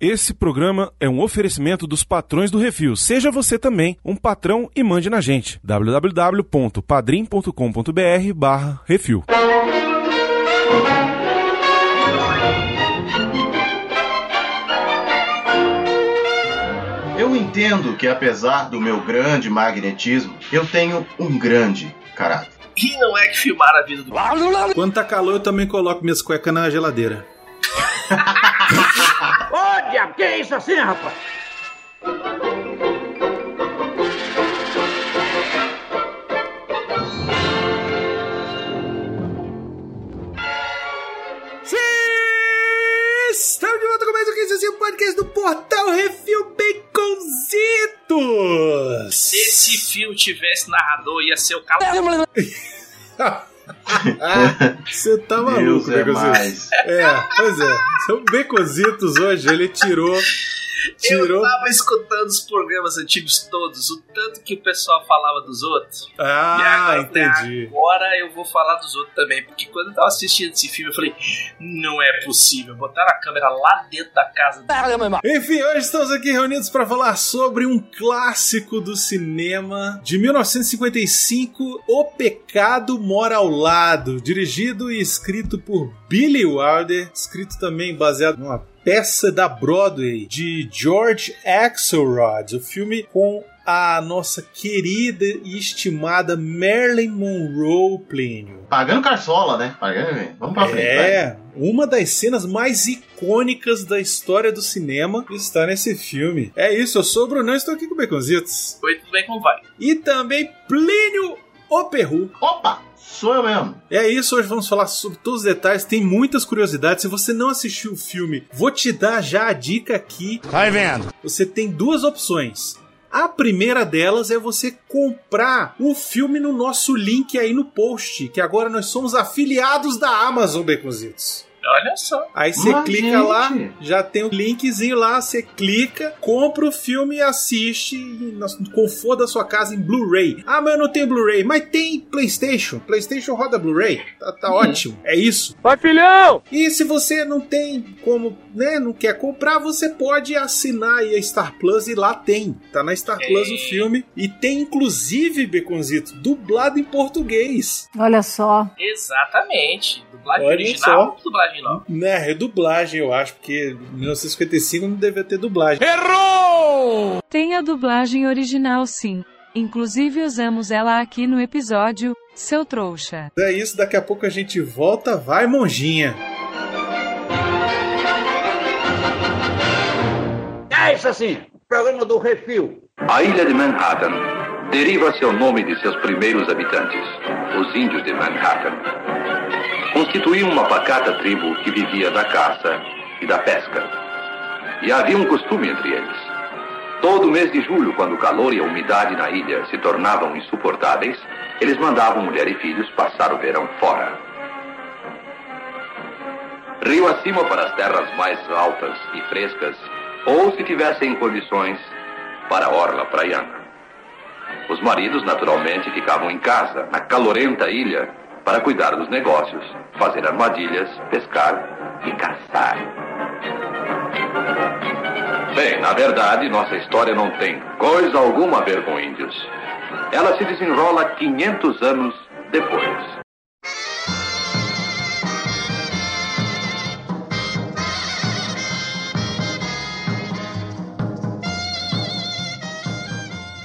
Esse programa é um oferecimento dos patrões do Refil. Seja você também um patrão e mande na gente. www.padrim.com.br barra Refil. Eu entendo que apesar do meu grande magnetismo, eu tenho um grande caráter. E não é que filmaram a vida do. Quando tá calor, eu também coloco minhas cuecas na geladeira. Diabo, que é isso assim, rapaz? Estamos de volta com mais um que assim, o podcast do Portal Refil Baconzitos. Se esse filme tivesse narrador, ia ser o cavalo. Você tá maluco, é Baconzitos. mais. É, pois é. São Baconzitos hoje, ele tirou. Eu Tirou. tava escutando os programas antigos todos, o tanto que o pessoal falava dos outros. e Ah, agora, eu entendi. agora eu vou falar dos outros também. Porque quando eu tava assistindo esse filme, eu falei, não é possível. Botaram a câmera lá dentro da casa dele. Enfim, hoje estamos aqui reunidos para falar sobre um clássico do cinema de 1955, O Pecado Mora ao Lado, dirigido e escrito por Billy Wilder, escrito também baseado numa peça da Broadway de George Axelrod, o filme com a nossa querida e estimada Marilyn Monroe Plínio. Pagando carçola, né? Pagando. Vamos pra frente. vai. É, uma das cenas mais icônicas da história do cinema está nesse filme. É isso, eu sou o Brunão e estou aqui com o Baconzitos. Oi, tudo bem? Como vai? E também Plínio o Perru. Opa! Sou eu mesmo. É isso, hoje vamos falar sobre todos os detalhes, tem muitas curiosidades. Se você não assistiu o filme, vou te dar já a dica aqui. Vai vendo. Você tem duas opções. A primeira delas é você comprar o filme no nosso link aí no post, que agora nós somos afiliados da Amazon, Baconzitos. Olha só. Aí você Mas, clica gente. lá, já tem o linkzinho lá, você clica, compra o filme e assiste no conforto da sua casa em Blu-ray. Ah, mas eu não tenho Blu-ray. Mas tem PlayStation. PlayStation roda Blu-ray. Tá, tá ótimo. É isso. Vai, filhão! E se você não tem como, né, não quer comprar, você pode assinar aí a Star Plus e lá tem. Tá na Star Plus o Ei. filme e tem inclusive, Beconzito, dublado em português. Olha só. Exatamente. Dublagem Olha original só. ou dublagem nova? Né, redublagem, eu acho, porque em 1955 não devia ter dublagem. Tem a dublagem original sim. Inclusive usamos ela aqui no episódio, seu trouxa. É isso, daqui a pouco a gente volta. Vai, monjinha! É isso assim, programa do refil. A ilha de Manhattan deriva seu nome de seus primeiros habitantes, os índios de Manhattan. Constituíam uma pacata tribo que vivia da caça e da pesca. E havia um costume entre eles. Todo mês de julho, quando o calor e a umidade na ilha se tornavam insuportáveis, eles mandavam mulher e filhos passar o verão fora. Rio acima para as terras mais altas e frescas, ou se tivessem condições, para a orla praiana. Os maridos, naturalmente, ficavam em casa, na calorenta ilha, para cuidar dos negócios, fazer armadilhas, pescar e caçar. Bem, na verdade, nossa história não tem coisa alguma a ver com índios. Ela se desenrola 500 anos depois.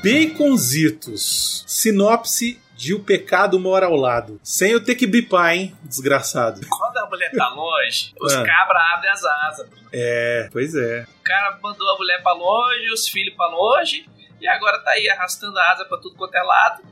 Baconzitos. Sinopse de O Pecado Mora ao Lado. Sem eu ter que bipar, hein? Desgraçado. Quando a mulher tá longe, os É. cabras abrem as asas. É, pois é. O cara mandou a mulher pra longe, os filhos pra longe, e agora tá aí arrastando a asa pra tudo quanto é lado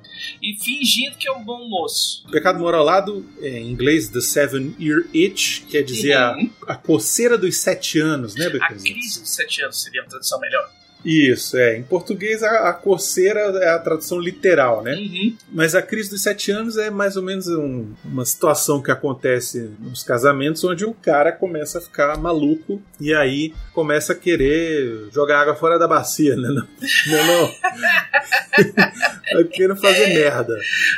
e fingindo que é um bom moço. O Pecado Mora ao Lado, é, em inglês, The Seven Year Itch, quer dizer a, Uhum. a coceira dos sete anos, né, A Baconzitos? crise dos sete anos seria a tradução melhor. Isso, é. Em português, a, a coceira é a tradução literal, né? Uhum. Mas a crise dos sete anos é mais ou menos um- uma situação que acontece nos casamentos onde o cara começa a ficar maluco e aí começa a querer jogar água fora da bacia, né? Não, não. não. Eu quero fazer merda.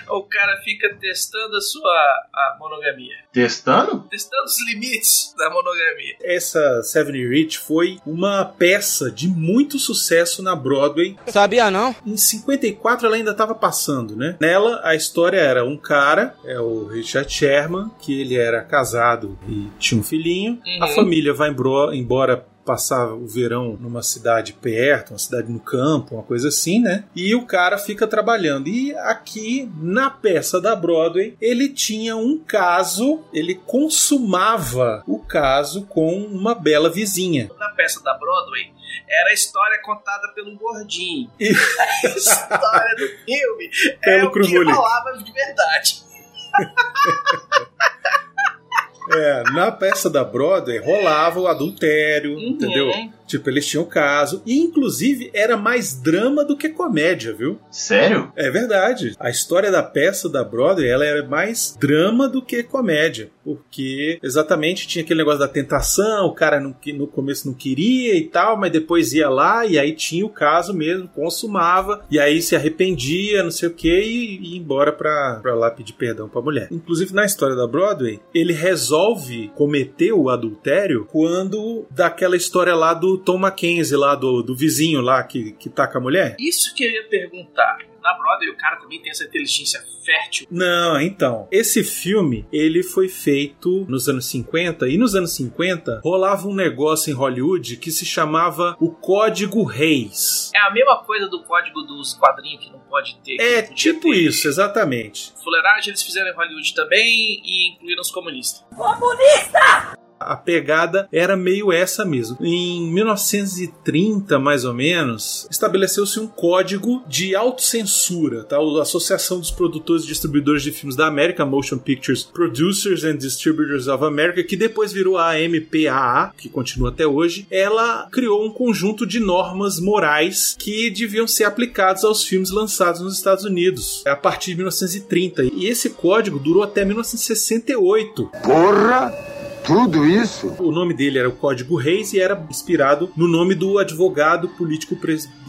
O cara fica testando a sua a monogamia. Testando? Testando os limites da monogamia. Essa Seven Rich foi uma peça de muito sucesso na Broadway. Sabia não? Em 54 ela ainda estava passando, né? Nela a história era um cara, é o Richard Sherman, que ele era casado e tinha um filhinho. A Uhum. família vai embora passar o verão numa cidade perto, uma cidade no campo, uma coisa assim, né? E o cara fica trabalhando. E aqui na peça da Broadway, ele tinha um caso, ele consumava o caso com uma bela vizinha. Na peça da Broadway, era a história contada pelo gordinho. E- A história do filme é Pelo o que rolava de verdade. É, na peça da Broadway rolava o adultério, Uhum. entendeu? Tipo, eles tinham caso. E, inclusive, era mais drama do que comédia, viu? Sério? É verdade. A história da peça da Broadway, ela era mais drama do que comédia. Porque, exatamente, tinha aquele negócio da tentação, o cara não no começo não queria e tal, mas depois ia lá e aí tinha o caso mesmo, consumava, e aí se arrependia, não sei o que, e ia embora pra, pra lá pedir perdão pra mulher. Inclusive, na história da Broadway, ele resolve cometer o adultério quando daquela história lá do Tom Mackenzie, lá do, do vizinho lá que, que taca a mulher. Isso que eu ia perguntar. Na Broadway, o cara também tem essa inteligência fértil. Não, então, esse filme, ele foi feito nos anos 50, e nos anos 50 rolava um negócio em Hollywood que se chamava o Código Reis. É a mesma coisa do código dos quadrinhos que não pode ter. É tipo ter. isso, exatamente. Fuleiragem eles fizeram em Hollywood também e incluíram os comunistas. A pegada era meio essa mesmo. Em 1930, mais ou menos, estabeleceu-se um código de autocensura, tá? A Associação dos Produtores e Distribuidores de Filmes da América, Motion Pictures Producers and Distributors of America, que depois virou a MPAA, que continua até hoje. Ela criou um conjunto de normas morais que deviam ser aplicadas aos filmes lançados nos Estados Unidos a partir de 1930. E esse código durou até 1968. Porra! Tudo isso? O nome dele era o Código Reis e era inspirado no nome do advogado político presbiteriano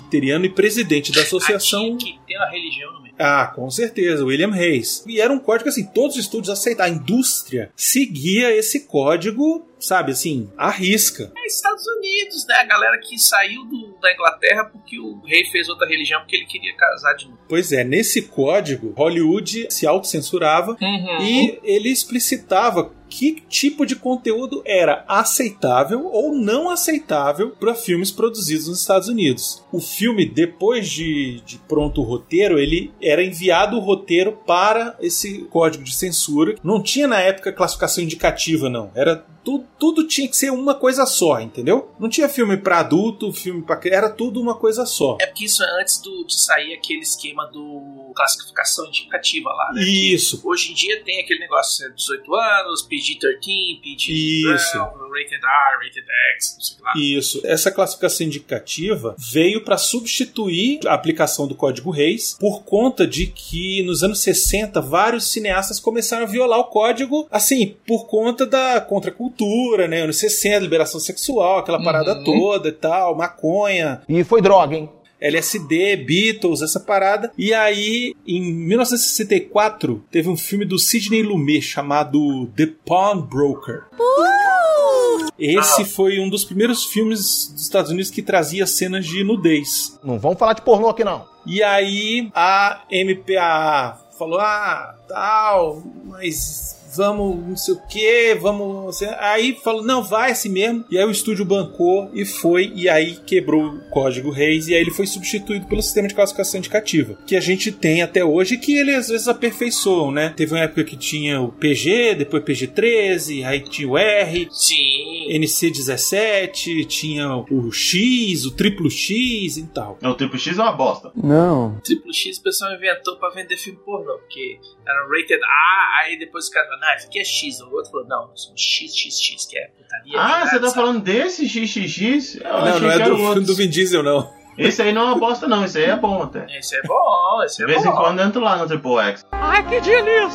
e presidente da associação. Que ter uma religião no meio. Ah, com certeza, William Reis. E era um código assim, todos os estúdios aceitaram. A indústria seguia esse código, sabe, assim, à risca. É Estados Unidos, né? A galera que saiu do- da Inglaterra porque o rei fez outra religião porque ele queria casar de novo. Pois é, nesse código, Hollywood se autocensurava Uhum. e ele explicitava que tipo de conteúdo era aceitável ou não aceitável para filmes produzidos nos Estados Unidos. O filme, depois de, de pronto o roteiro, ele era enviado o roteiro para esse código de censura. Não tinha na época classificação indicativa, não. Era tudo, tudo tinha que ser uma coisa só, entendeu? Não tinha filme para adulto, filme para era tudo uma coisa só. É porque isso é antes do- de sair aquele esquema do classificação indicativa lá, né? Que Isso. Hoje em dia tem aquele negócio de 18 anos, PG-13, PG-12, Isso. Rated R, Rated X, não sei lá. Isso. Essa classificação indicativa veio para substituir a aplicação do Código Reis por conta de que nos anos 60 vários cineastas começaram a violar o código, assim, por conta da contracultura, né? Anos 60, liberação sexual, aquela parada Uhum. toda e tal, maconha. E foi droga, hein? LSD, Beatles, essa parada. E aí, em 1964, teve um filme do Sidney Lumet chamado The Pawnbroker. Esse foi um dos primeiros filmes dos Estados Unidos que trazia cenas de nudez. Não vamos falar de pornô aqui, não. E aí a MPAA falou: ah, tal, mas vamos não sei o que, vamos. Aí falou: não, vai assim mesmo. E aí o estúdio bancou e foi, e aí quebrou o código Reis, e aí ele foi substituído pelo sistema de classificação indicativa, que a gente tem até hoje, que ele às vezes aperfeiçoam, né? Teve uma época que tinha o PG, depois PG-13, aí tinha o R. Sim. NC17, tinha o X, o triplo X e tal. O Triple X é uma bosta. Não. Triple X o pessoal inventou pra vender filme pornô, porque era rated A, aí depois o cara não, isso aqui é X. O outro falou, não, isso é XXX, que é putaria. Ah, você tá sabe? falando desse XXX? Eu não, não é que do o do Vin Diesel, não. Esse aí não é uma bosta, não. Esse aí é bom até. Esse é bom, esse De é vez bom. em quando eu entro lá no Triple X.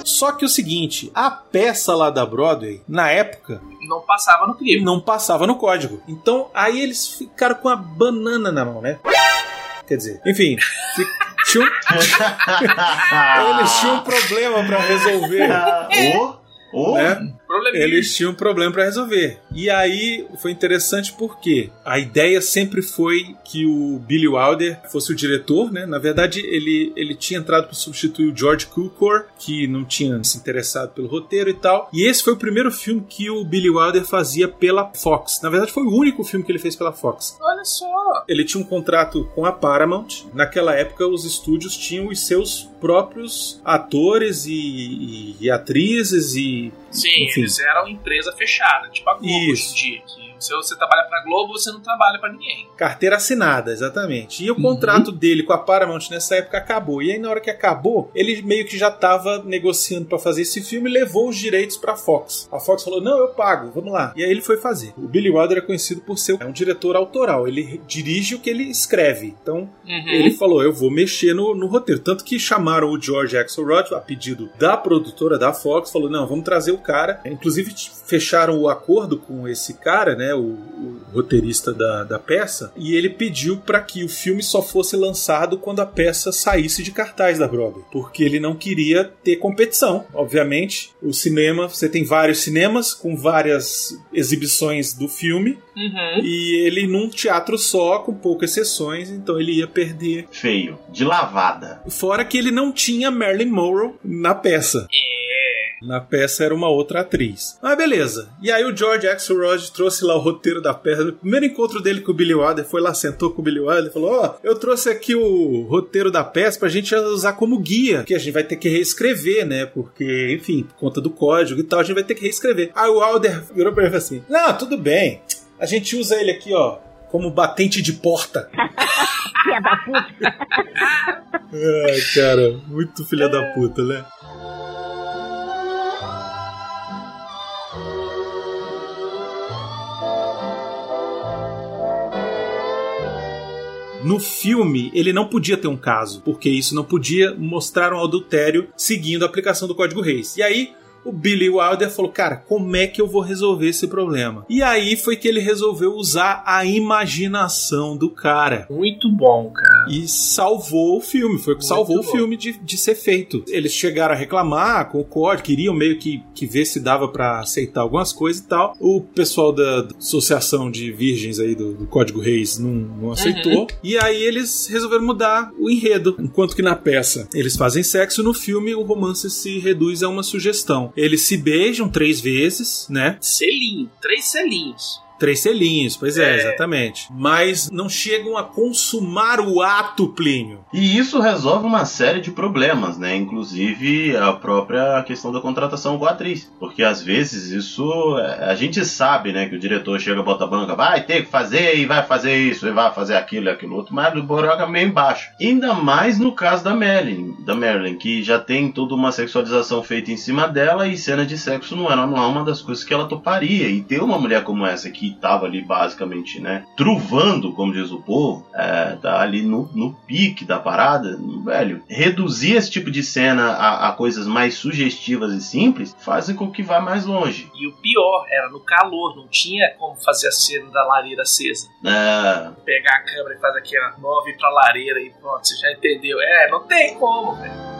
Só que o seguinte, a peça lá da Broadway, na época, Não passava no crivo. não passava no código. Então aí eles ficaram com a banana na mão, né? Quer dizer, enfim, fi- tinham, eles tinham um problema pra resolver. Ô, ô, Né? Probleminha. Eles tinham um problema pra resolver. E aí foi interessante porque a ideia sempre foi que o Billy Wilder fosse o diretor, né? Na verdade, ele, ele tinha entrado para substituir o George Cukor, que não tinha se interessado pelo roteiro e tal. E esse foi o primeiro filme que o Billy Wilder fazia pela Fox. Na verdade, foi o único filme que ele fez pela Fox. Olha só. Ele tinha um contrato com a Paramount. Naquela época, os estúdios tinham os seus próprios atores e, e- e atrizes e Sim, Enfim. eles eram empresa fechada, tipo a Globo hoje Isso. em dia. Se você trabalha pra Globo, você não trabalha pra ninguém. Carteira assinada, exatamente. E o contrato dele com a Paramount nessa época acabou. E aí, na hora que acabou, ele meio que já estava negociando para fazer esse filme e levou os direitos para a Fox. A Fox falou: Não, eu pago, vamos lá. E aí ele foi fazer. O Billy Wilder é conhecido por ser um diretor autoral. Ele dirige o que ele escreve. Então, Uhum. ele falou: Eu vou mexer no, no roteiro. Tanto que chamaram o George Axelrod, a pedido da produtora da Fox, falou: Não, vamos trazer o cara. Inclusive, fecharam o acordo com esse cara, né, o, o roteirista da, da peça, e ele pediu para que o filme só fosse lançado quando a peça saísse de cartaz da Broadway, porque ele não queria ter competição. Obviamente, o cinema, você tem vários cinemas com várias exibições do filme, Uhum. e ele num teatro só, com poucas sessões, então ele ia perder. feio. De lavada. Fora que ele não tinha Marilyn Monroe na peça. É. Na peça era uma outra atriz. Mas beleza. E aí o George Axelrod trouxe lá o roteiro da peça. O primeiro encontro dele com o Billy Wilder foi lá, sentou com o Billy Wilder e falou: Ó, eu trouxe aqui o roteiro da peça pra gente usar como guia, que a gente vai ter que reescrever, né? Porque, enfim, por conta do código e tal, a gente vai ter que reescrever. Aí o Wilder virou pra ele falou assim: Não, tudo bem. A gente usa ele aqui, ó, como batente de porta. Filha da puta. Ai, cara, muito filha da puta, né? No filme, ele não podia ter um caso, porque isso não podia mostrar um adultério seguindo a aplicação do Código Reis. E aí, o Billy Wilder falou: Cara, como é que eu vou resolver esse problema? E aí foi que ele resolveu usar a imaginação do cara. Muito bom, cara. E salvou o filme, foi o que salvou o bom. filme de, de ser feito. Eles chegaram a reclamar com o queriam meio que, que ver se dava pra aceitar algumas coisas e tal. O pessoal da, da Associação de Virgens aí do, do Código Reis não, não aceitou. E aí eles resolveram mudar o enredo. Enquanto que na peça eles fazem sexo, no filme o romance se reduz a uma sugestão. Eles se beijam três vezes, né? Selinho, três selinhos. Três selinhos, pois é, É. exatamente. Mas não chegam a consumar o ato, Plínio. E isso resolve uma série de problemas, né? Inclusive a própria questão da contratação com a atriz. Porque às vezes isso. é, A gente sabe, né? Que o diretor chega, bota a banca, vai ter que fazer e vai fazer isso, e vai fazer aquilo e aquilo outro, mas o buraco é meio embaixo. Ainda mais no caso da Marilyn, da Marilyn, que já tem toda uma sexualização feita em cima dela e cena de sexo não era não é uma das coisas que ela toparia. E ter uma mulher como essa que tava ali basicamente, né? Truvando, como diz o povo, é, tá ali no, no pique da parada, velho. Reduzir esse tipo de cena a, a coisas mais sugestivas e simples fazem com que vá mais longe. E o pior, era no calor, não tinha como fazer a cena da lareira acesa. É, Pegar a câmera e fazer nova ir pra lareira e pronto, você já entendeu. É, não tem como, velho.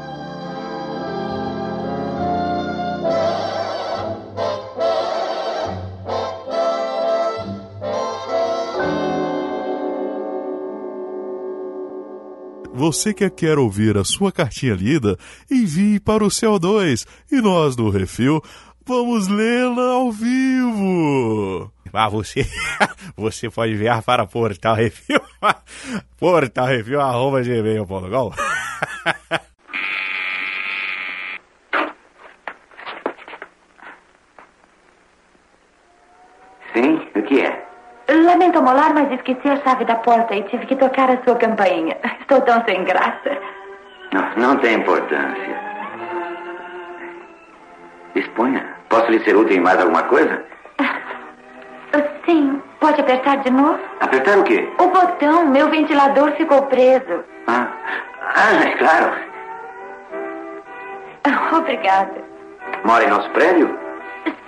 Você que quer ouvir a sua cartinha lida, envie para o CO2 e nós do Refil vamos lê-la ao vivo. Ah, você, você pode enviar para Portal Refil, Portal Refil, arroba gmail.com. Sim, o que é? Lamento molar, mas esqueci a chave da porta e tive que tocar a sua campainha. Estou tão sem graça. Não, não tem importância. Exponha. Posso lhe ser útil em mais alguma coisa? Sim, Pode apertar de novo? Apertar o quê? O botão, meu ventilador ficou preso. Ah, ah é claro. Obrigada. Mora em nosso prédio?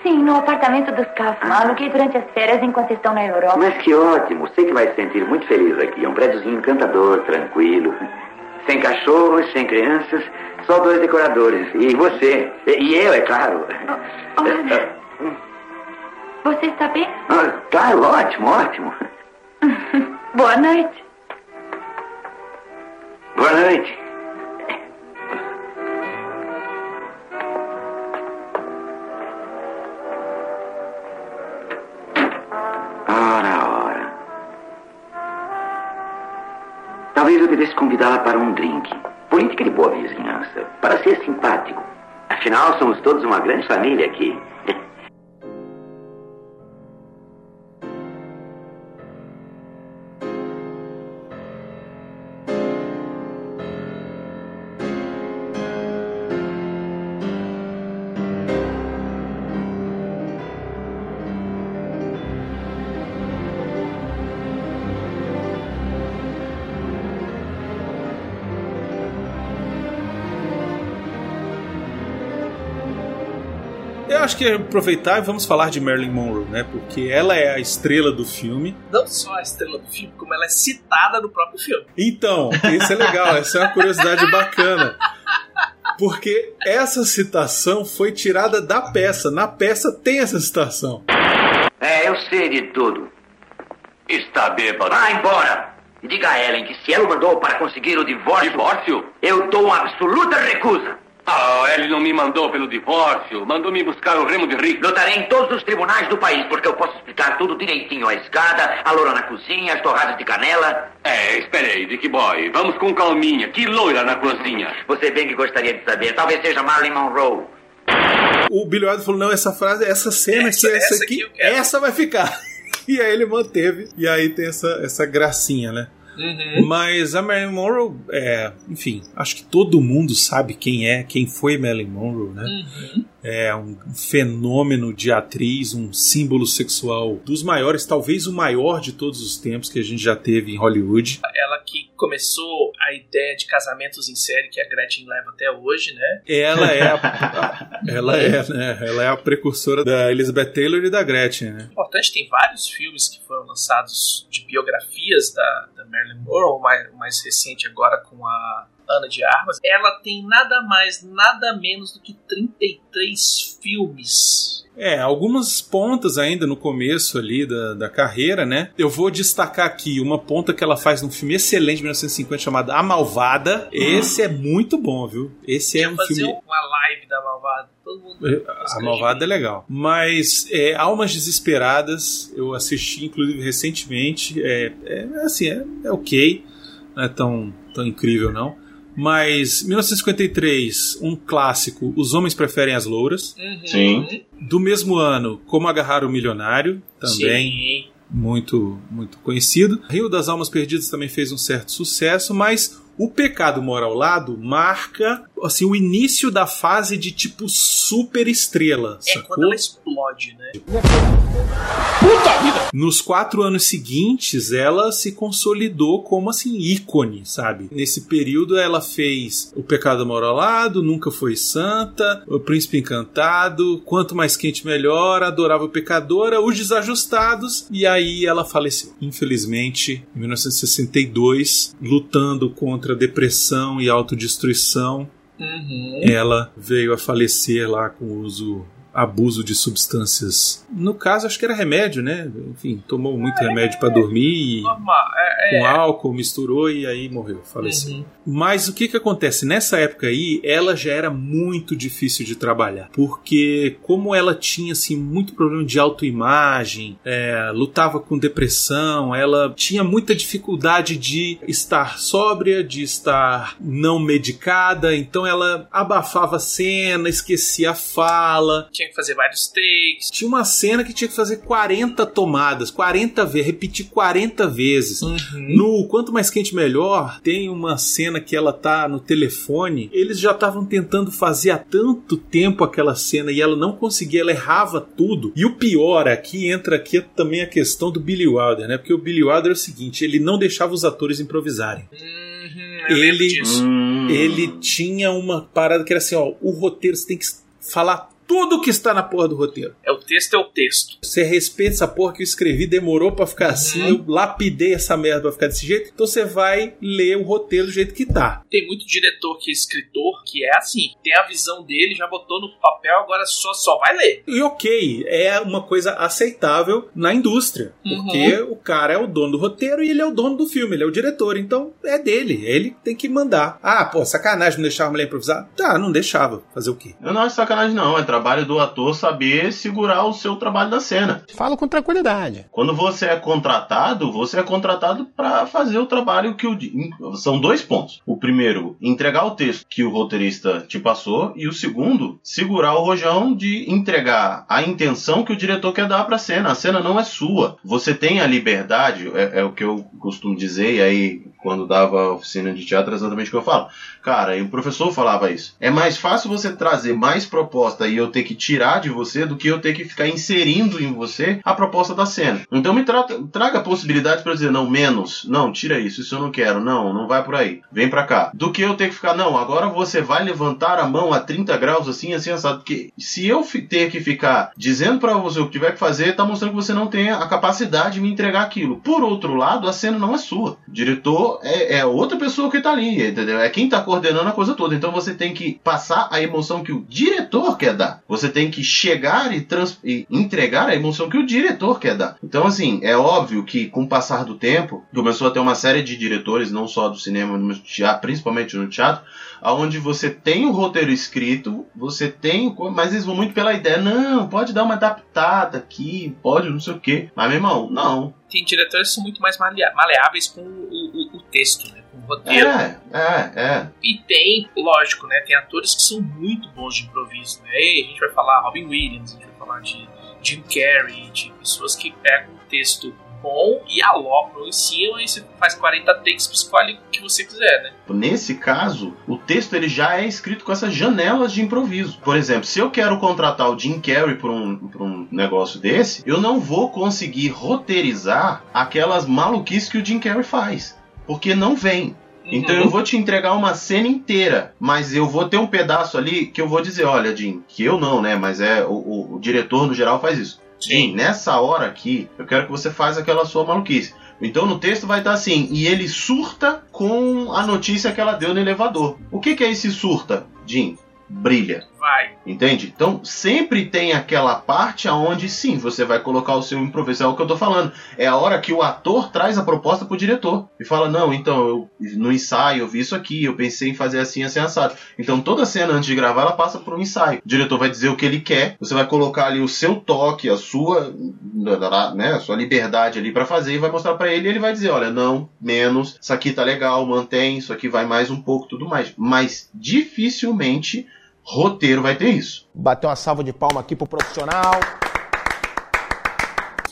Sim, no apartamento dos Kaufman. Aluguei durante as férias enquanto estão na Europa. Mas que ótimo. Sei que vai se sentir muito feliz aqui. É um prédiozinho encantador, tranquilo. Sem cachorros, sem crianças, só dois decoradores. E você. E eu, é claro. Olha, você está bem? Ah, claro, ótimo, ótimo. Boa noite. Boa noite. Convidá-la para um drink. Política de boa vizinhança. Para ser simpático. Afinal, somos todos uma grande família aqui. Acho que é aproveitar e vamos falar de Marilyn Monroe, né? Porque ela é a estrela do filme. Não só a estrela do filme, como ela é citada no próprio filme. Então, isso é legal, essa é uma curiosidade bacana. Porque essa citação foi tirada da peça. Na peça tem essa citação. É, eu sei de tudo. Está bêbado. Vá embora! Diga a Ellen que se ela mandou para conseguir o divórcio. Divórcio? Eu dou uma absoluta recusa. Ah, ele não me mandou pelo divórcio. Mandou me buscar o remo de rico. Lutarei em todos os tribunais do país, porque eu posso explicar tudo direitinho. A escada, a loura na cozinha, as torradas de canela. É, esperei, Dick Boy. Vamos com calminha. Que loira na cozinha. Você bem que gostaria de saber. Talvez seja Marilyn Monroe. O Billy Wilder falou: não, essa frase, essa cena Essa- aqui, essa, essa aqui, essa vai ficar. E aí ele manteve. E aí tem essa, essa gracinha, né? Uhum. Mas a Marilyn Monroe, é, enfim, acho que todo mundo sabe quem é, quem foi Marilyn Monroe, né? Uhum. É um fenômeno de atriz, um símbolo sexual dos maiores, talvez o maior de todos os tempos que a gente já teve em Hollywood. Ela que começou a ideia de casamentos em série que a Gretchen leva até hoje, né? Ela é a, ela é, né? Ela é a precursora da Elizabeth Taylor e da Gretchen, né? Importante, tem vários filmes que foram lançados de biografias da Marilyn Monroe, mais, mais recente agora com a Ana de Armas. Ela tem nada mais, nada menos do que 33 filmes. É, algumas pontas ainda no começo ali da, da carreira, né? Eu vou destacar aqui uma ponta que ela faz num filme excelente de 1950 chamado A Malvada. Esse é muito bom, viu? Esse é um fazer filme. uma live da Malvada. Todo mundo. A Malvada é legal. Mas é, Almas Desesperadas, eu assisti inclusive recentemente. É, é assim, é, é ok. Não é tão, tão incrível, não. Mas 1953, um clássico, Os Homens Preferem as Louras. Uhum. Sim. Do mesmo ano, Como Agarrar o Milionário, também Sim. muito muito conhecido. Rio das Almas Perdidas também fez um certo sucesso, mas o Pecado Mora ao Lado marca assim o início da fase de tipo super estrela, É sacou? quando ela explode, né? Nos quatro anos seguintes, ela se consolidou como assim ícone, sabe? Nesse período, ela fez O Pecado Mora ao Lado, Nunca Foi Santa, O Príncipe Encantado, Quanto Mais Quente Melhor, Adorável Pecadora, Os Desajustados, e aí ela faleceu. Infelizmente, em 1962, lutando contra depressão e autodestruição, Uhum. ela veio a falecer lá com o uso abuso de substâncias. No caso, acho que era remédio, né? Enfim, tomou muito remédio para dormir e Normal. É, com é. álcool, misturou e aí morreu, faleceu. Uhum. Mas o que que acontece? Nessa época aí, ela já era muito difícil de trabalhar. Porque como ela tinha, assim, muito problema de autoimagem, é, lutava com depressão, ela tinha muita dificuldade de estar sóbria, de estar não medicada, então ela abafava a cena, esquecia a fala. Tinha tinha que fazer vários takes. Tinha uma cena que tinha que fazer 40 tomadas, 40 vezes, repetir 40 vezes. Uhum. No Quanto Mais Quente Melhor, tem uma cena que ela tá no telefone. Eles já estavam tentando fazer há tanto tempo aquela cena e ela não conseguia, ela errava tudo. E o pior aqui entra aqui também a questão do Billy Wilder, né? Porque o Billy Wilder é o seguinte, ele não deixava os atores improvisarem. Uhum, Ele. Hum. ele tinha uma parada que era assim, ó, o roteiro você tem que falar tudo que está na porra do roteiro. É o texto, é o texto. Você respeita essa porra que eu escrevi, demorou pra ficar assim, eu lapidei essa merda pra ficar desse jeito, então você vai ler o roteiro do jeito que tá. Tem muito diretor que é escritor que é assim. Tem a visão dele, já botou no papel, agora só, só vai ler. E ok, é uma coisa aceitável na indústria, porque o cara é o dono do roteiro e ele é o dono do filme, ele é o diretor, então é dele, ele tem que mandar. Ah, pô, sacanagem, não deixava a mulher improvisar? Tá, não deixava. Fazer o quê? Eu não acho sacanagem, não. É trabalho do ator saber segurar o seu trabalho da cena. Falo com tranquilidade. Quando você é contratado, você é contratado para fazer o trabalho que o. São dois pontos. O primeiro, entregar o texto que o roteirista te passou. E o segundo, segurar o rojão de entregar a intenção que o diretor quer dar pra cena. A cena não é sua. Você tem a liberdade, é, é o que eu costumo dizer, e aí quando dava oficina de teatro é exatamente o que eu falo. Cara, e o professor falava isso. É mais fácil você trazer mais proposta e eu ter que tirar de você do que eu ter que ficar inserindo em você a proposta da cena. Então me trata, traga possibilidades para dizer, não, menos, não, tira isso, isso eu não quero, não, não vai por aí, vem pra cá. Do que eu ter que ficar, não, agora você vai levantar a mão a 30 graus assim, assim, assado. Porque se eu ter que ficar dizendo pra você o que tiver que fazer, tá mostrando que você não tem a capacidade de me entregar aquilo. Por outro lado, a cena não é sua. O diretor é, é outra pessoa que tá ali, entendeu? É quem tá coordenando a coisa toda. Então você tem que passar a emoção que o diretor quer dar. Você tem que chegar e, e entregar a emoção que o diretor quer dar. Então, assim, é óbvio que com o passar do tempo, começou a ter uma série de diretores, não só do cinema, mas principalmente no teatro, aonde você tem o roteiro escrito, você tem, mas eles vão muito pela ideia, não, pode dar uma adaptada aqui, pode não sei o quê. Mas, meu irmão, não. Tem diretores que são muito mais maleáveis com o, o- o texto, né? Roteiro. É, é, é. E tem, lógico, né? Tem atores que são muito bons de improviso, né? E a gente vai falar Robin Williams, a gente vai falar de Jim Carrey, de pessoas que pegam um texto bom e alopram em cima e você faz 40 takes, escolhe o que você quiser, né? Nesse caso, o texto ele já é escrito com essas janelas de improviso. Por exemplo, se eu quero contratar o Jim Carrey para um, pra um negócio desse, eu não vou conseguir roteirizar aquelas maluquices que o Jim Carrey faz. Porque não vem. Então eu vou te entregar uma cena inteira, mas eu vou ter um pedaço ali que eu vou dizer, olha, Jim, que eu não, né? Mas é o, o- o diretor no geral faz isso. Jim, nessa hora aqui, eu quero que você faça aquela sua maluquice. Então no texto vai estar assim, e ele surta com a notícia que ela deu no elevador. O que, que é esse surta, Jim? Brilha. Vai. Entende? Então sempre tem aquela parte aonde sim, você vai colocar o seu improviso. É o que eu tô falando. É a hora que o ator traz a proposta pro diretor e fala: Não, então, eu, no ensaio eu vi isso aqui, eu pensei em fazer assim, assim, assado. Então toda cena antes de gravar ela passa por um ensaio. O diretor vai dizer o que ele quer, você vai colocar ali o seu toque, a sua, né, a sua liberdade ali pra fazer e vai mostrar pra ele e ele vai dizer: Olha, não, menos, isso aqui tá legal, mantém, isso aqui vai mais um pouco, tudo mais. Mas dificilmente roteiro vai ter isso. Bater uma salva de palma aqui pro profissional.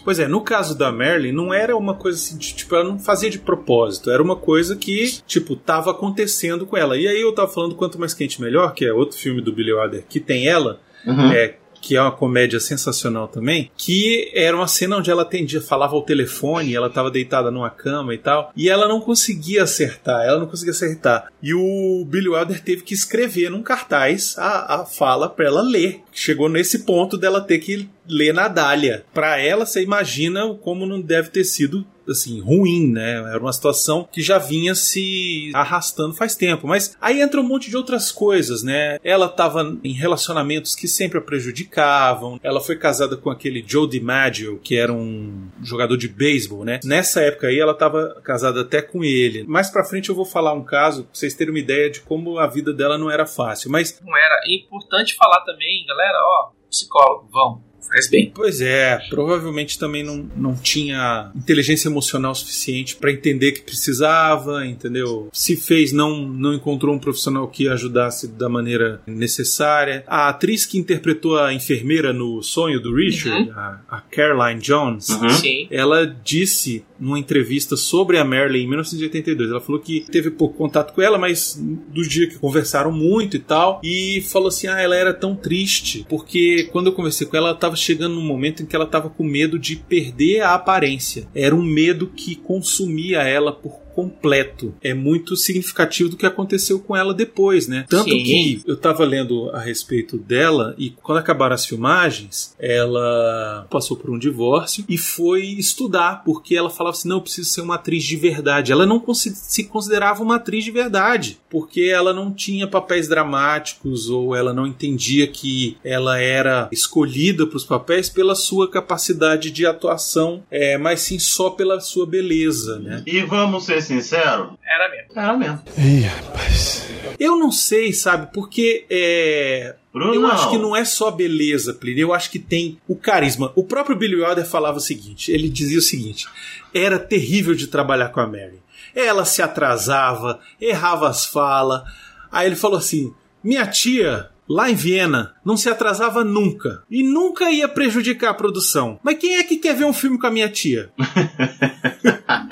Pois é, no caso da Marilyn, não era uma coisa assim, de, tipo, ela não fazia de propósito, era uma coisa que, tipo, tava acontecendo com ela. E aí eu tava falando Quanto Mais Quente Melhor, que é outro filme do Billy Wilder, que tem ela, Uhum. é, que é uma comédia sensacional também, que era uma cena onde ela atendia, falava ao telefone, ela tava deitada numa cama e tal, e ela não conseguia acertar, ela não conseguia acertar. E o Billy Wilder teve que escrever num cartaz a, a fala pra ela ler. Chegou nesse ponto dela ter que ler na dália. Pra ela, você imagina como não deve ter sido assim, ruim, né? Era uma situação que já vinha se arrastando faz tempo. Mas aí entra um monte de outras coisas, né? Ela estava em relacionamentos que sempre a prejudicavam. Ela foi casada com aquele Joe DiMaggio, que era um jogador de beisebol, né? Nessa época aí ela estava casada até com ele. Mais pra frente eu vou falar um caso pra vocês terem uma ideia de como a vida dela não era fácil. Mas Não era. É importante falar também, galera, ó, psicólogo, vão. Faz bem. Pois é, provavelmente também não, não tinha inteligência emocional suficiente para entender que precisava, entendeu? Se fez, não, não encontrou um profissional que ajudasse da maneira necessária. A atriz que interpretou a enfermeira no sonho do Richard, Uhum. a, a Caroline Jones, Sim. ela disse numa entrevista sobre a Marilyn em 1982. Ela falou que teve pouco contato com ela, mas do dia que conversaram muito e tal, e falou assim: ah, ela era tão triste, porque quando eu conversei com ela, ela estava chegando num momento em que ela estava com medo de perder a aparência. Era um medo que consumia ela por completo. É muito significativo do que aconteceu com ela depois, né? Tanto Sim. que eu tava lendo a respeito dela e quando acabaram as filmagens, ela passou por um divórcio e foi estudar, porque ela falava assim: não, eu preciso ser uma atriz de verdade. Ela não se considerava uma atriz de verdade, porque ela não tinha papéis dramáticos ou ela não entendia que ela era escolhida para os papéis pela sua capacidade de atuação, é, mas sim só pela sua beleza, né? E vamos ser sinceros, Era mesmo. era mesmo. Ih, rapaz. Eu não sei, sabe, porque é. Bruno, eu não. acho que não é só beleza, Plínio. Eu acho que tem o carisma. O próprio Billy Wilder falava o seguinte: ele dizia o seguinte: era terrível de trabalhar com a Mary. Ela se atrasava, errava as falas. Aí ele falou assim: minha tia. Lá em Viena, não se atrasava nunca. E nunca ia prejudicar a produção. Mas quem é que quer ver um filme com a minha tia?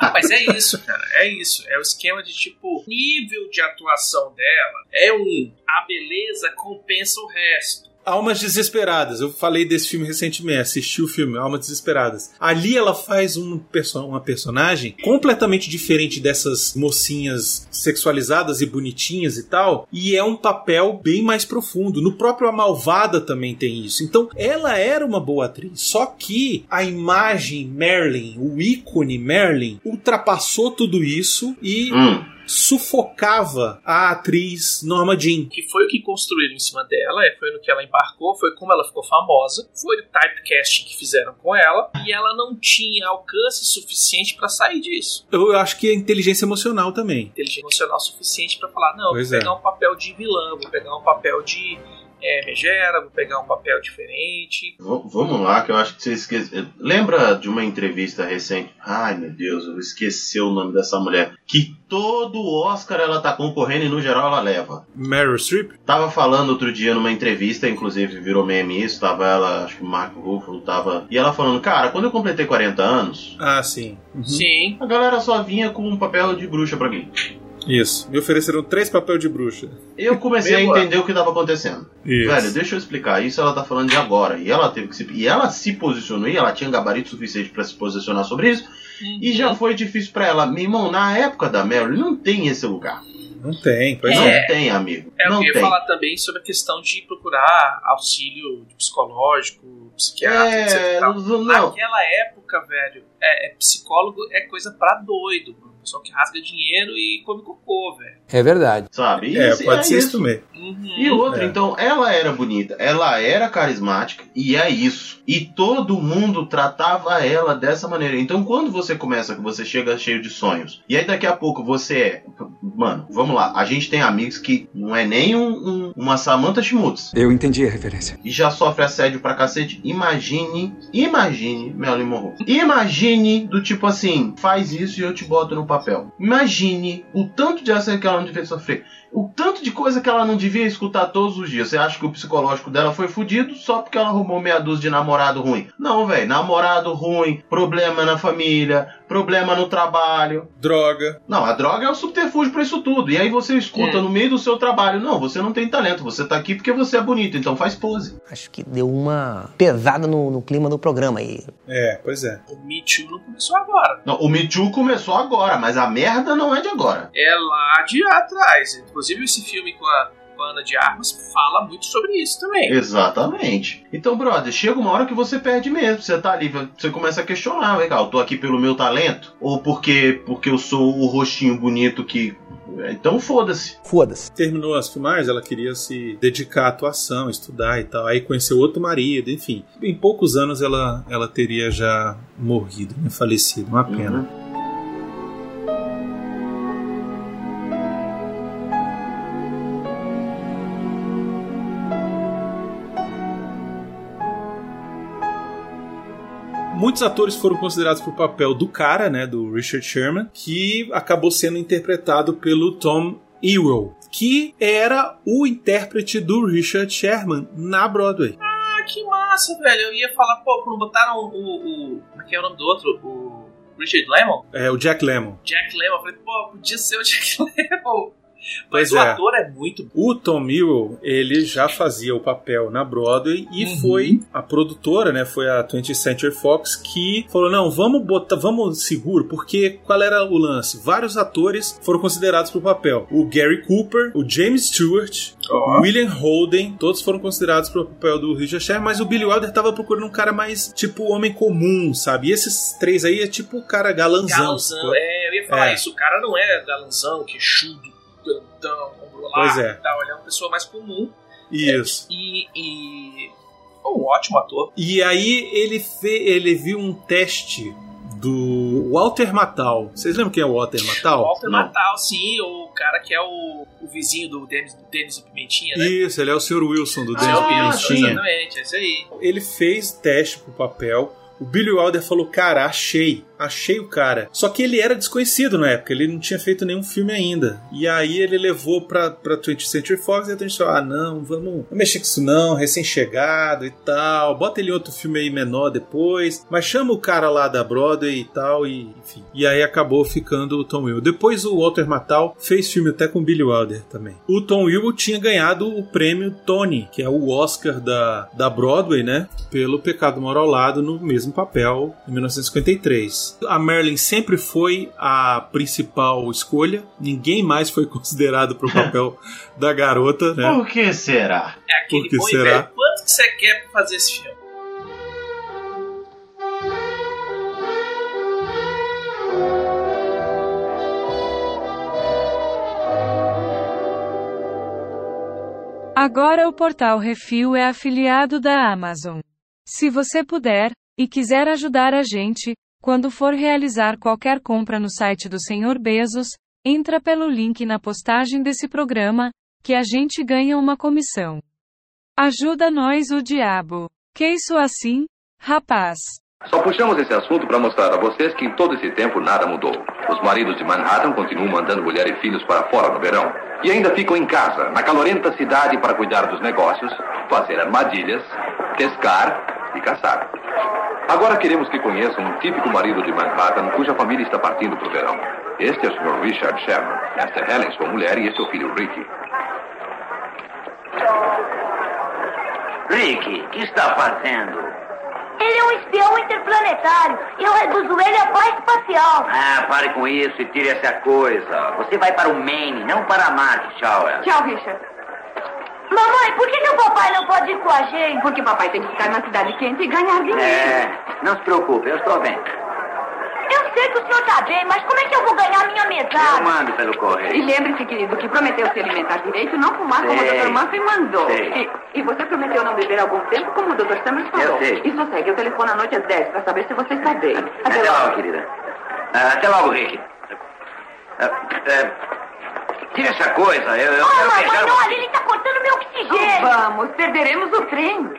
Ah, mas é isso, cara. É isso. É o esquema de tipo, nível de atuação dela é um. A beleza compensa o resto. Almas Desesperadas. Eu falei desse filme recentemente, assisti o filme Almas Desesperadas. Ali ela faz um perso uma personagem completamente diferente dessas mocinhas sexualizadas e bonitinhas e tal, e é um papel bem mais profundo. No próprio A Malvada também tem isso. Então, ela era uma boa atriz, só que a imagem Marilyn, o ícone Marilyn, ultrapassou tudo isso e Hum. Sufocava a atriz Norma Jean. Que foi o que construíram em cima dela, é, foi no que ela embarcou, foi como ela ficou famosa, foi o typecasting que fizeram com ela, e ela não tinha alcance suficiente pra sair disso. Eu acho que é inteligência emocional também. Inteligência emocional suficiente pra falar: não, Pois vou é. pegar um papel de vilã, vou pegar um papel de é, megera, vou pegar um papel diferente. V- vamos lá, que eu acho que você esqueceu. Lembra de uma entrevista recente? Ai meu Deus, eu esqueci o nome dessa mulher. Que todo Oscar ela tá concorrendo e no geral ela leva. Meryl Streep? Tava falando outro dia numa entrevista, inclusive virou meme isso, tava ela, acho que o Marco Ruffalo tava. E ela falando, cara, quando eu completei 40 anos, Ah, sim. Uhum. Sim. a galera só vinha com um papel de bruxa pra mim. Isso. Me ofereceram três papéis de bruxa. Eu comecei a entender o que tava acontecendo. Isso. Velho, deixa eu explicar. Isso ela tá falando de agora. E ela teve que se. E ela se posicionou e ela tinha gabarito suficiente pra se posicionar sobre isso. E já foi difícil pra ela. Meu irmão, na época da Mary, não tem esse lugar. Não tem, pois não é. tem, amigo. É, eu não ia tem. falar também sobre a questão de procurar auxílio psicológico, psiquiatra, É, etc. não- não. Naquela época, velho, é, é psicólogo é coisa pra doido. mano. Pessoal que rasga dinheiro e come cocô, velho. É verdade. Sabe? É, Isso- pode ser isso isso. também. Uhum. E outra, É. então, ela era bonita, ela era carismática, e é isso. E todo mundo tratava ela dessa maneira. Então, quando você começa, que você chega cheio de sonhos, e aí daqui a pouco você é. Mano, vamos lá, a gente tem amigos que não é nem um, um- uma Samantha Schmutz. Eu entendi a referência. E já sofre assédio pra cacete. Imagine, imagine Marilyn Monroe. Imagine do tipo assim, faz isso e eu te boto no papel. Imagine o tanto de assédio que ela não devia sofrer. O tanto de coisa que ela não devia escutar todos os dias. Você acha que o psicológico dela foi fudido só porque ela arrumou meia dúzia de namorado ruim? Não, velho. Namorado ruim, problema na família, problema no trabalho. Droga. Não, a droga é o subterfúgio pra isso tudo. E aí você escuta É. no meio do seu trabalho. Não, você não tem talento. Você tá aqui porque você é bonito. Então faz pose. Acho que deu uma pesada no, no clima do programa aí. É, pois é. O Me Too não começou agora. Não, o Me Too começou agora, mas a merda não é de agora. É lá de atrás. Inclusive, esse filme com a, com a Ana de Armas fala muito sobre isso também. Exatamente. Então, brother, chega uma hora que você perde mesmo. Você tá ali, você começa a questionar, legal, eu tô aqui pelo meu talento? Ou porque, porque eu sou o rostinho bonito que. Então foda-se. Foda-se. Terminou as filmagens, ela queria se dedicar à atuação, estudar e tal. Aí conheceu outro marido, enfim. Em poucos anos ela, ela teria já morrido, né? falecido. Uma pena. Uhum. Muitos atores foram considerados pro papel do cara, né, do Richard Sherman, que acabou sendo interpretado pelo Tom Ewell, que era o intérprete do Richard Sherman na Broadway. Ah, que massa, velho. Eu ia falar, pô, não botaram o. o como é que é o nome do outro? O Richard Lemon? É, o Jack Lemmon. Jack Lemmon. Eu falei, pô, podia ser o Jack Lemmon. Pois Mas o é. ator é muito bom. O Tom Ewell, ele já fazia o papel na Broadway e Uhum. foi a produtora, né, foi a 20th Century Fox que falou: "Não, vamos botar, vamos seguro, porque qual era o lance? Vários atores foram considerados para o papel. O Gary Cooper, o James Stewart, o William Holden, todos foram considerados para o papel do Richard Sherman, mas o Billy Wilder tava procurando um cara mais tipo homem comum, sabe? E esses três aí é tipo o cara galanzão. Galanzão. É, eu ia falar É. isso. O cara não é galanzão, queixudo, ombro Pois é. e tal. Ele é uma pessoa mais comum. Isso. E. e... Um ótimo ator. E aí ele, fe, ele viu um teste do Walter Matthau. Vocês lembram quem é o Walter Matthau? Walter Natal, sim, o cara que é o, o vizinho do Denis, do Denis o Pimentinha, né? Isso, ele é o Sr. Wilson do Ah, Denis isso, Pimentinha. Exatamente, é isso aí. Ele fez teste pro papel. O Billy Wilder falou: Cara, achei, achei o cara. Só que ele era desconhecido na época, ele não tinha feito nenhum filme ainda. E aí ele levou pra, pra 20th Century Fox e a 20th falou: Ah, não, vamos não mexer com isso não, recém-chegado e tal. Bota ele em outro filme aí menor depois. Mas chama o cara lá da Broadway e tal, e enfim. E aí acabou ficando o Tom Will. Depois o Walter Matthau fez filme até com Billy Wilder também. O Tom Will tinha ganhado o prêmio Tony, que é o Oscar da, da Broadway, né? Pelo Pecado Mora ao Lado no mesmo papel em 1953. A Marilyn sempre foi a principal escolha, ninguém mais foi considerado para o papel da garota, né? Por que será? É aquele Por que será? velho, Quanto que você quer pra fazer esse filme? Agora o portal Refil é afiliado da Amazon. Se você puder, e quiser ajudar a gente, quando for realizar qualquer compra no site do Sr. Bezos, entra pelo link na postagem desse programa, que a gente ganha uma comissão. Ajuda nós o diabo. Que isso assim, rapaz? Só puxamos esse assunto para mostrar a vocês que em todo esse tempo nada mudou. Os maridos de Manhattan continuam mandando mulher e filhos para fora no verão. E ainda ficam em casa, na calorenta cidade, para cuidar dos negócios, fazer armadilhas, pescar e caçar. Agora queremos que conheçam um típico marido de Manhattan cuja família está partindo para o verão. Este é o Sr. Richard Sherman. Esta é Helen, sua mulher, e este é o filho Ricky. Rick, o que está fazendo? Ele é um espião interplanetário. Eu reduzo ele a paz espacial. Ah, pare com isso e tire essa coisa. Você vai para o Maine, não para Marte. Tchau, Ellen. Tchau, Richard. Mamãe, por que, que o papai não gente? Porque papai tem que ficar na cidade quente e ganhar dinheiro. É, não se preocupe, eu estou bem. Eu sei que o senhor tá bem, mas como é que eu vou ganhar minha Eu mesada? mando pelo E correio. lembre-se, querido, que prometeu se alimentar direito e não fumar como o Sei. Dr. Murphy mandou. Sei. E, e você prometeu não beber algum tempo como o Dr. Summers falou. Eu sei. E só segue o telefone à noite às 10 para saber se você está bem. Até logo, querida. Ah, até logo, Rick. Ah, é, tire essa coisa, eu, eu Oh, quero mamãe, beijar não, ali ele tá cortando meu oxigênio. Oh, vamos, perderemos o trem.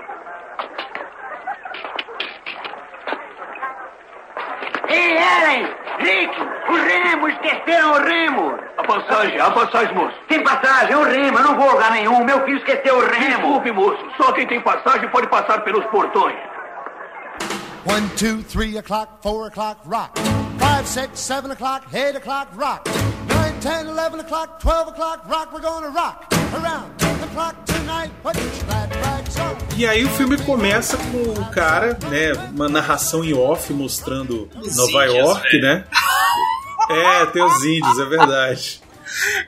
Ei, Ellen! Rick! O remo! Esqueceram o remo! A passagem, a passagem, moço. Tem passagem, o remo! Eu não vou a lugar nenhum! Meu filho esqueceu o remo! Desculpe, moço. Só quem tem passagem pode passar pelos portões. One, two, three o'clock, four o'clock, rock. Five, six, seven o'clock, eight o'clock, rock. Nine, ten, eleven o'clock, twelve o'clock, rock. We're gonna rock around the clock tonight. Put your glad rags on. E aí o filme começa com o cara, né, uma narração em off mostrando Os Nova índios, York, velho. né? É, tem os índios, é verdade.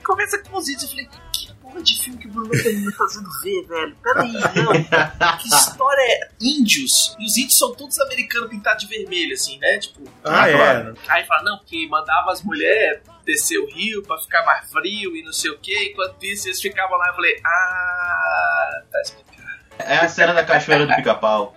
Começa com os vídeos, eu falei, que porra de filme que o Bruno tá me fazendo ver, velho? Peraí, não. Que história é índios? E os índios são todos americanos pintados de vermelho, assim, né? Tipo. Ah, é. Aí fala, não, porque mandava as mulheres descer o rio pra ficar mais frio e não sei o que, enquanto isso eles ficavam lá, eu falei, ah, tá explicado. É a cena da cachoeira do pica-pau.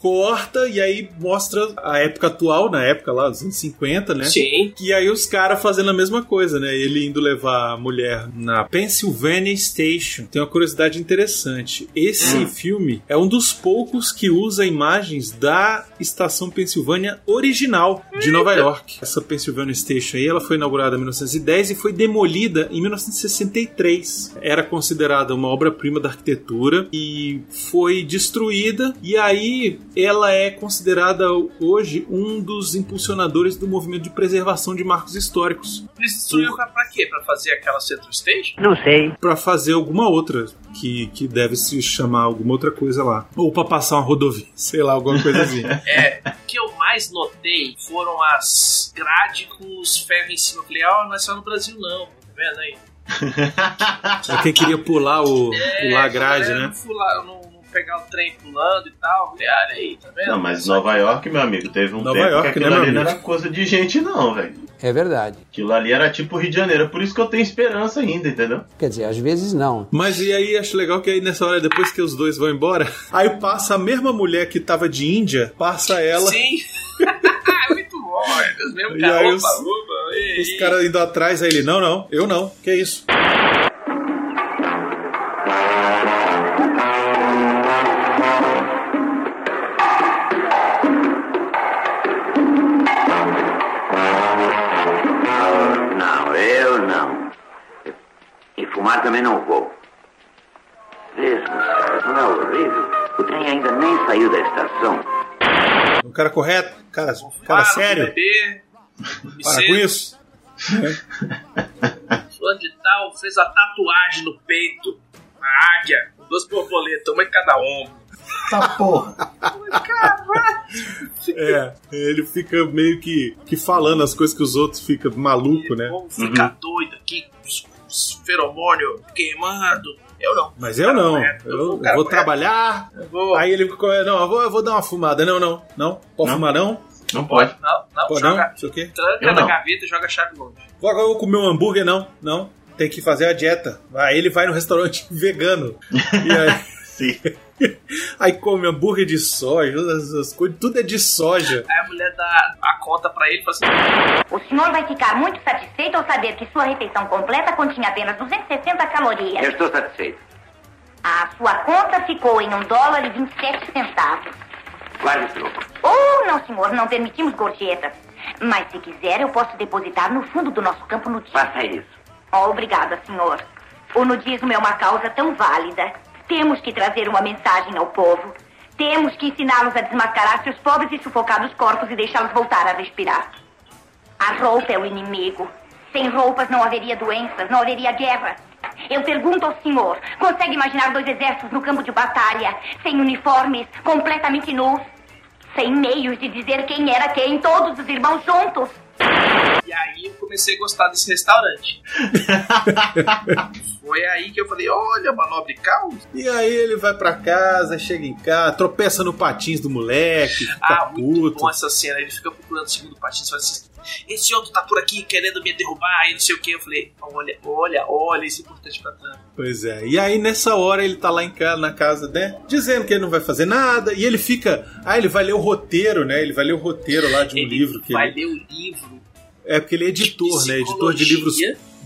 Corta e aí mostra a época atual, na época lá, dos anos 50, né? Sim. E aí os caras fazendo a mesma coisa, né? Ele indo levar a mulher na Pennsylvania Station. Tem uma curiosidade interessante. Esse Hum. filme é um dos poucos que usa imagens da estação Pensilvânia original de Nova York. Essa Pennsylvania Station aí, ela foi inaugurada em 1910 e foi demolida em 1963. Era considerada uma obra-prima da arquitetura e foi destruída e aí ela é considerada hoje um dos impulsionadores do movimento de preservação de marcos históricos. Eles destruíram pra, pra quê? Pra fazer aquela Central Station? Não sei. Pra fazer alguma outra que, que deve se chamar alguma outra coisa lá. Ou pra passar uma rodovia, sei lá, alguma coisa assim. É, o que eu mais notei foram as grades com os ferros em cima. Eu falei, ó, não é só no Brasil não, tá vendo aí? É quem queria pular o pular a grade, né? Não, não pegar o trem pulando e tal. Falei, olha aí, tá vendo? Não, mas Nova York, meu amigo, teve um Nova tempo York, que aquilo né, ali não era coisa de gente, não, velho. É verdade. Aquilo ali era tipo Rio de Janeiro. Por isso que eu tenho esperança ainda, entendeu? Quer dizer, às vezes não. Mas e aí acho legal que aí nessa hora, depois que os dois vão embora, aí passa a mesma mulher que tava de Índia, passa ela. Sim. Muito bom, é os mesmos E caras. aí os- Os caras indo atrás, aí ele, não, não, eu não, que isso? Cara correto, cara, cara Para, sério, dormir para com isso. Fulano de tal fez a tatuagem no peito. A águia, duas borboletas, uma em cada ombro. Tá porra. É, ele fica meio que, que falando as coisas que os outros ficam maluco, né? Vamos ficar doido aqui, com os, os feromônios queimando. Eu não. Mas eu não, correto, eu, vou, eu vou correto. trabalhar. vou. Aí ele ficou, não, eu vou, eu vou dar uma fumada. Não, não, não. Pode Não. fumar não? Não pode. Não, não, Pode não? joga, Não sei o quê. tranca Eu na não. gaveta e joga a chave longe. Vou agora eu vou comer um hambúrguer, não. Não. Tem que fazer a dieta. Aí ele vai no restaurante vegano. E aí, Sim. aí come hambúrguer de soja, as, as coisas, tudo é de soja. Aí a mulher dá a conta pra ele e fala assim: O senhor vai ficar muito satisfeito ao saber que sua refeição completa continha apenas 260 calorias. Eu estou satisfeito. A sua conta ficou em um dólar e 27 centavos. Guarde o troco. Oh, não, senhor, não permitimos gorjetas. Mas se quiser, eu posso depositar no fundo do nosso campo nudista. Faça isso. Oh, obrigada, senhor. O nudismo é uma causa tão válida. Temos que trazer uma mensagem ao povo. Temos que ensiná-los a desmascarar seus pobres e sufocados corpos e deixá-los voltar a respirar. A roupa é o inimigo. Sem roupas não haveria doenças, não haveria guerra. Eu pergunto ao senhor: consegue imaginar dois exércitos no campo de batalha, sem uniformes, completamente nus? Sem meios de dizer quem era quem, todos os irmãos juntos? E aí eu comecei a gostar desse restaurante. Foi aí que eu falei: olha, uma nobre causa. E aí ele vai pra casa, chega em casa, tropeça no patins do moleque, Ah, muito puto. bom essa cena. Ele fica procurando o segundo patins e fala assim: esse outro tá por aqui querendo me derrubar e não sei o que. Eu falei: olha, olha, olha, isso é importante pra trama. Pois é. E aí nessa hora ele tá lá em casa, na casa, né? Dizendo que ele não vai fazer nada. E ele fica. Ah, ele vai ler o roteiro, né? Ele vai ler o roteiro lá de um Ele livro que vai ele. ler o livro, É porque ele é editor, né? Editor de livros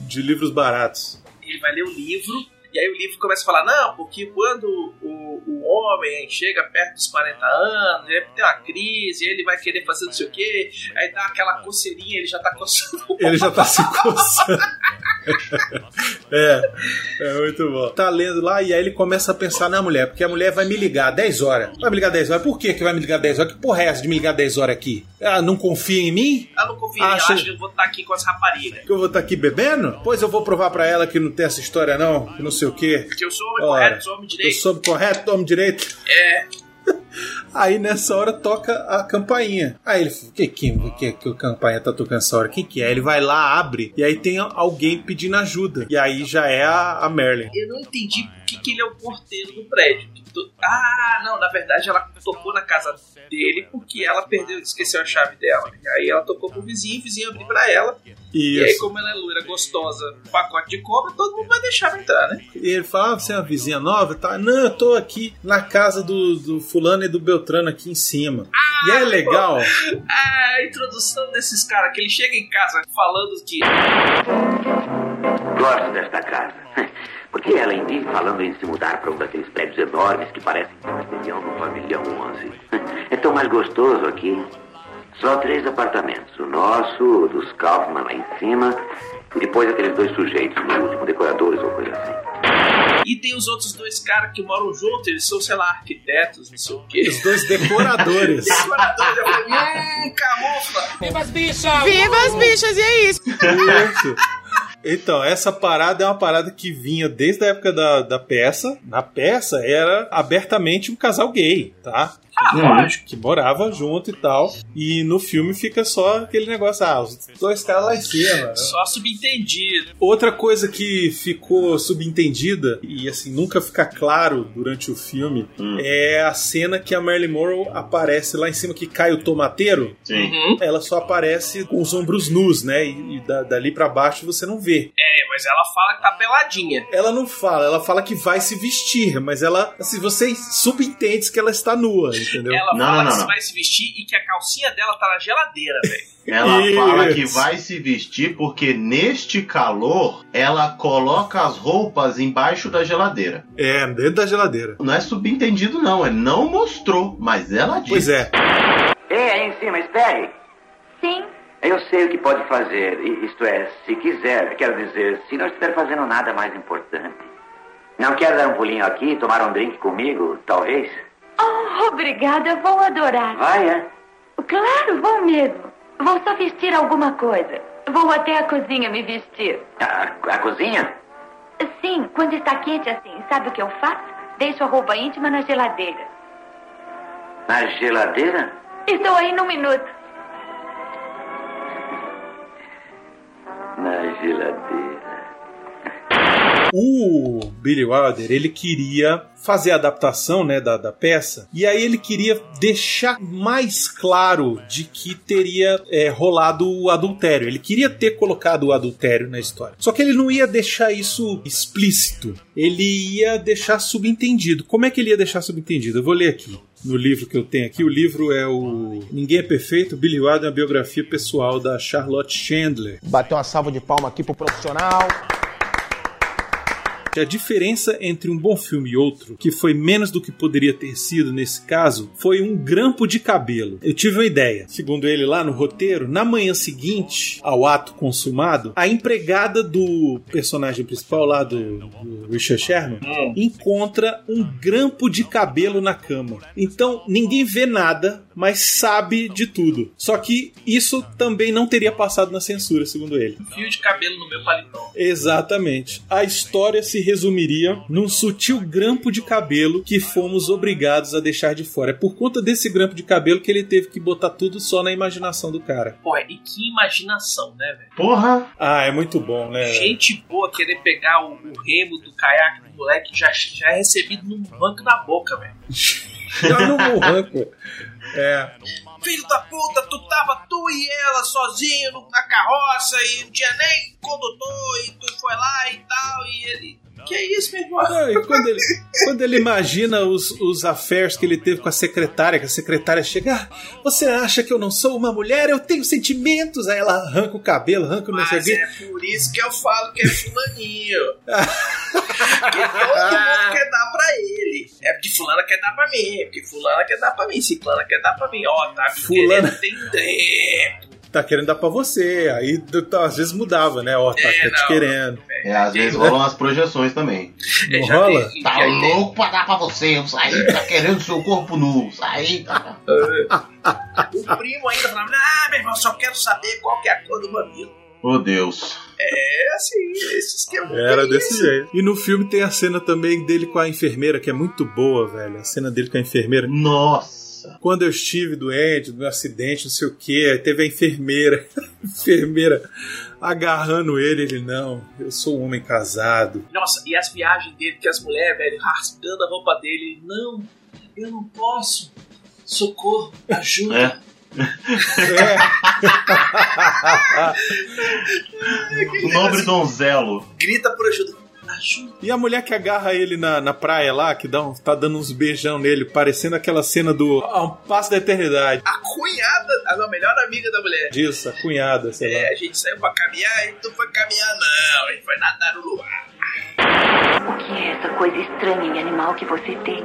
de livros baratos. ele vai ler o livro. E aí o livro começa a falar, não, porque quando o, o homem chega perto dos 40 anos, ele tem uma crise, ele vai querer fazer não sei o quê, aí dá aquela coceirinha, ele já tá coçando. Ele já tá se coçando. é, é muito bom. Tá lendo lá e aí ele começa a pensar na mulher, porque a mulher vai me ligar 10 horas. Vai me ligar 10 horas? Por que que vai me ligar 10 horas? Que porra é essa de me ligar 10 horas aqui? Ela não confia em mim? Acha- eu acho que eu vou estar aqui com as raparigas. Que eu vou estar aqui bebendo? Pois eu vou provar pra ela que não tem essa história não, que não sei o quê. Porque eu sou homem Ora, correto, sou homem Eu direito. sou correto, homem direito. É, Aí nessa hora toca a campainha. Aí ele fala: que, que, que, que a campainha tá tocando essa hora? Quem que é? Ele vai lá, abre, e aí tem alguém pedindo ajuda. E aí já é a, a Merlin. eu não entendi por que, que ele é o porteiro do prédio. To- Ah, não, na verdade ela tocou na casa dele porque ela perdeu, esqueceu a chave dela. E aí ela tocou pro vizinho, o vizinho abriu pra ela. E aí, Isso. como ela é loira, gostosa, pacote de cobra, todo mundo vai deixar ela entrar, né? E ele fala, ah, você é uma vizinha nova? Tá? Não, eu tô aqui na casa do, do fulano e do Beltrano aqui em cima. e é legal. Ah, a introdução desses caras, que ele chega em casa falando que. Gosto desta casa. Porque além disso, falando em se mudar para um daqueles prédios enormes que parecem castelhão no pavilhão 11. É tão mais gostoso aqui. Só três apartamentos. O nosso, o dos Kaufman lá em cima, e depois aqueles dois sujeitos no último, decoradores ou coisa assim. E tem os outros dois caras que moram juntos, eles são, sei lá, arquitetos, não sei o quê. Os dois decoradores. decoradores, eu falei, hum, camufla. Viva as bichas! Viva as bichas, e é isso! Então, essa parada é uma parada que vinha desde a época da, da peça. Na peça era abertamente um casal gay, tá? Ah, lógico. Que morava junto e tal. E no filme fica só aquele negócio, ah, os dois caras lá em cima. Só subentendido. Outra coisa que ficou subentendida e assim nunca fica claro durante o filme é a cena que a Marilyn Monroe aparece lá em cima que cai o tomateiro. Sim. Uhum. Ela só aparece com os ombros nus, né? E, e da- dali pra baixo você não vê. É, mas ela fala que tá peladinha. Ela não fala, ela fala que vai se vestir, mas ela, assim, você subentende que ela está nua, entendeu? Ela Não, fala não, que não. vai se vestir e que a calcinha dela tá na geladeira, velho. Ela Isso. fala que vai se vestir porque neste calor ela coloca as roupas embaixo da geladeira. É, dentro da geladeira. Não é subentendido, não. É não mostrou, mas ela disse. Pois é. Ei, aí em cima, espere. Sim. Eu sei o que pode fazer, isto é, se quiser, quero dizer, se não estiver fazendo nada mais importante. Não quer dar um pulinho aqui, tomar um drink comigo, talvez? Oh, obrigada, vou adorar. Vai, é? Claro, vou mesmo. Vou só vestir alguma coisa. Vou até a cozinha me vestir. A, a cozinha? Sim, quando está quente assim, sabe o que eu faço? Deixo a roupa íntima na geladeira. Na geladeira? Estou aí num minuto. Na geladeira. O Billy Wilder, ele queria fazer a adaptação né, da, da peça, e aí ele queria deixar mais claro de que teria é, rolado o adultério. Ele queria ter colocado o adultério na história. Só que ele não ia deixar isso explícito. Ele ia deixar subentendido. Como é que ele ia deixar subentendido? Eu vou ler aqui. No livro que eu tenho aqui, o livro é o Ninguém é Perfeito, Billy Wilder, a biografia pessoal da Charlotte Chandler. Bateu uma salva de palma aqui pro profissional. A diferença entre um bom filme e outro, que foi menos do que poderia ter sido nesse caso, foi um grampo de cabelo. Eu tive uma ideia. Segundo ele lá no roteiro, na manhã seguinte ao ato consumado, a empregada do personagem principal lá do, do Richard Sherman encontra um grampo de cabelo na cama. Então ninguém vê nada, mas sabe de tudo. Só que isso também não teria passado na censura, segundo ele. Fio de cabelo no meu paletó. Exatamente. A história se resumiria num sutil grampo de cabelo que fomos obrigados a deixar de fora. É por conta desse grampo de cabelo que ele teve que botar tudo só na imaginação do cara. Porra, e que imaginação, né, velho? Porra! Ah, é muito bom, né? Gente boa querer pegar o, o remo do caiaque do moleque já, já é recebido num banco na boca, velho. Já no morranco. É. Filho da puta, tu tava tu e ela sozinho na carroça e não tinha nem condutor e tu foi lá e tal e ele... Que isso, meu irmão? Não, quando ele, quando ele imagina os, os affairs que ele teve com a secretária, que a secretária chega, ah, você acha que eu não sou uma mulher? Eu tenho sentimentos. Aí ela arranca o cabelo, arranca o não sei o Mas é por isso que eu falo que é fulaninho. Porque todo mundo quer dar pra ele. É porque fulana quer dar pra mim. É porque fulana quer dar pra mim. Ciclana quer dar pra mim. Ó, tá Fulana- tem tempo. Tá querendo dar pra você. Aí tá, às vezes mudava, né? Ó, tá, tá te não. querendo. É, às vezes rolam as projeções também. É, Não já rola? tem- Tá já tem- louco pra dar pra você, eu saí, tá querendo seu corpo nu, saí. Tá... O primo ainda falava, ah, meu irmão, só quero saber qual que é a cor do mamilo. Oh Deus. É assim, esse esquema. Era tem desse isso. jeito. E no filme tem a cena também dele com a enfermeira, que é muito boa, velho. A cena dele com a enfermeira. Nossa. Quando eu estive doente, do acidente, não sei o que, aí teve a enfermeira. A enfermeira agarrando ele, ele, não, eu sou um homem casado. Nossa, e as viagens dele, que as mulheres, velho, rasgando a roupa dele. Não, eu não posso. Socorro, ajuda. É. O nobre donzelo. Grita por ajuda. E a mulher que agarra ele na, na praia lá, que dá um, tá dando uns beijão nele, parecendo aquela cena do A um Passo da Eternidade. A cunhada, a melhor amiga da mulher. Disso, a cunhada, sei lá. É, a gente saiu pra caminhar e tu foi caminhar, não. A gente foi nadar no luar. O que é essa coisa estranha e animal que você tem?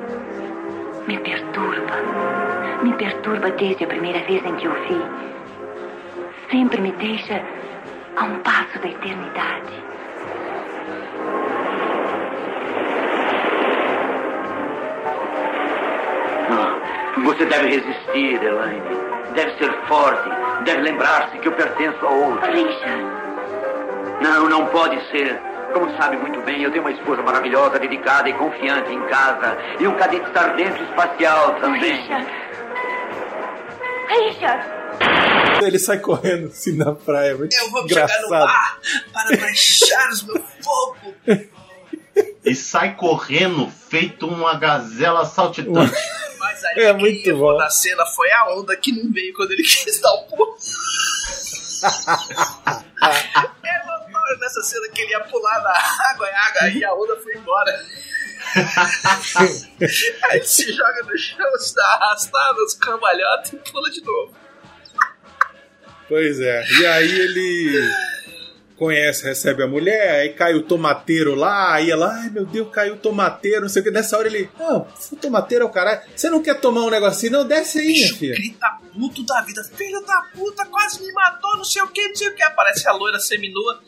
Me perturba. Me perturba desde a primeira vez em que o vi. Sempre me deixa a um passo da eternidade. Você deve resistir, Elaine. Deve ser forte. Deve lembrar-se que eu pertenço a outro. Richard. Não, não pode ser. Como sabe muito bem, eu tenho uma esposa maravilhosa, dedicada e confiante em casa. E um cadete sargento espacial também. Richard. Richard. Ele sai correndo assim na praia, muito Eu vou engraçado. chegar no mar para baixar os meus fogo. E sai correndo, feito uma gazela saltitante. Mas aí É muito bom. na cena foi a onda que não veio quando ele quis dar o pulo. é notório nessa cena que ele ia pular na água e a, água, e a onda foi embora. aí ele se joga no chão, se dá arrastado, os cambalhotas e pula de novo. Pois é. E aí ele conhece, recebe a mulher, aí cai o tomateiro lá, aí ela, ai meu Deus, caiu o tomateiro, não sei o que. Nessa hora ele, não, o tomateiro é o caralho. Você não quer tomar um negocinho? Não, desce aí, minha filha. Grita puto da vida, filho da puta, quase me matou, não sei o que, não sei o que. Aparece a loira seminua.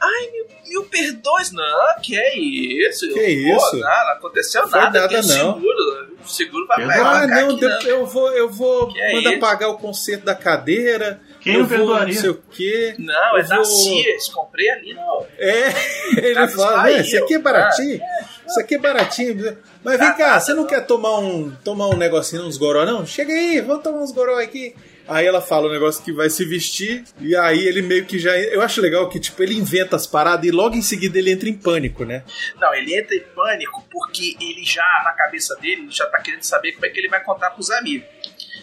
Ai, mil, mil perdões. Não, que é isso? Que Pô, isso? Não, não aconteceu Foi nada. nada, é não. Seguro, o seguro vai, vai Ah, pagar não, aqui, de- eu vou, eu vou Que é mandar isso? pagar o conserto da cadeira. Quem eu não vou, perdoaria? Não sei o quê. Não, é eu da vou- Sears, comprei ali, não. É, ele Casas fala, né, isso aqui é baratinho, isso aqui é baratinho. Mas vem cá, você não quer tomar um, tomar um negocinho, uns goró não? Chega aí, vamos tomar uns goró aqui. Aí ela fala o negócio que vai se vestir, e aí ele meio que já. Eu acho legal que, tipo, ele inventa as paradas e logo em seguida ele entra em pânico, né? Não, ele entra em pânico porque ele já, na cabeça dele, ele já tá querendo saber como é que ele vai contar pros amigos.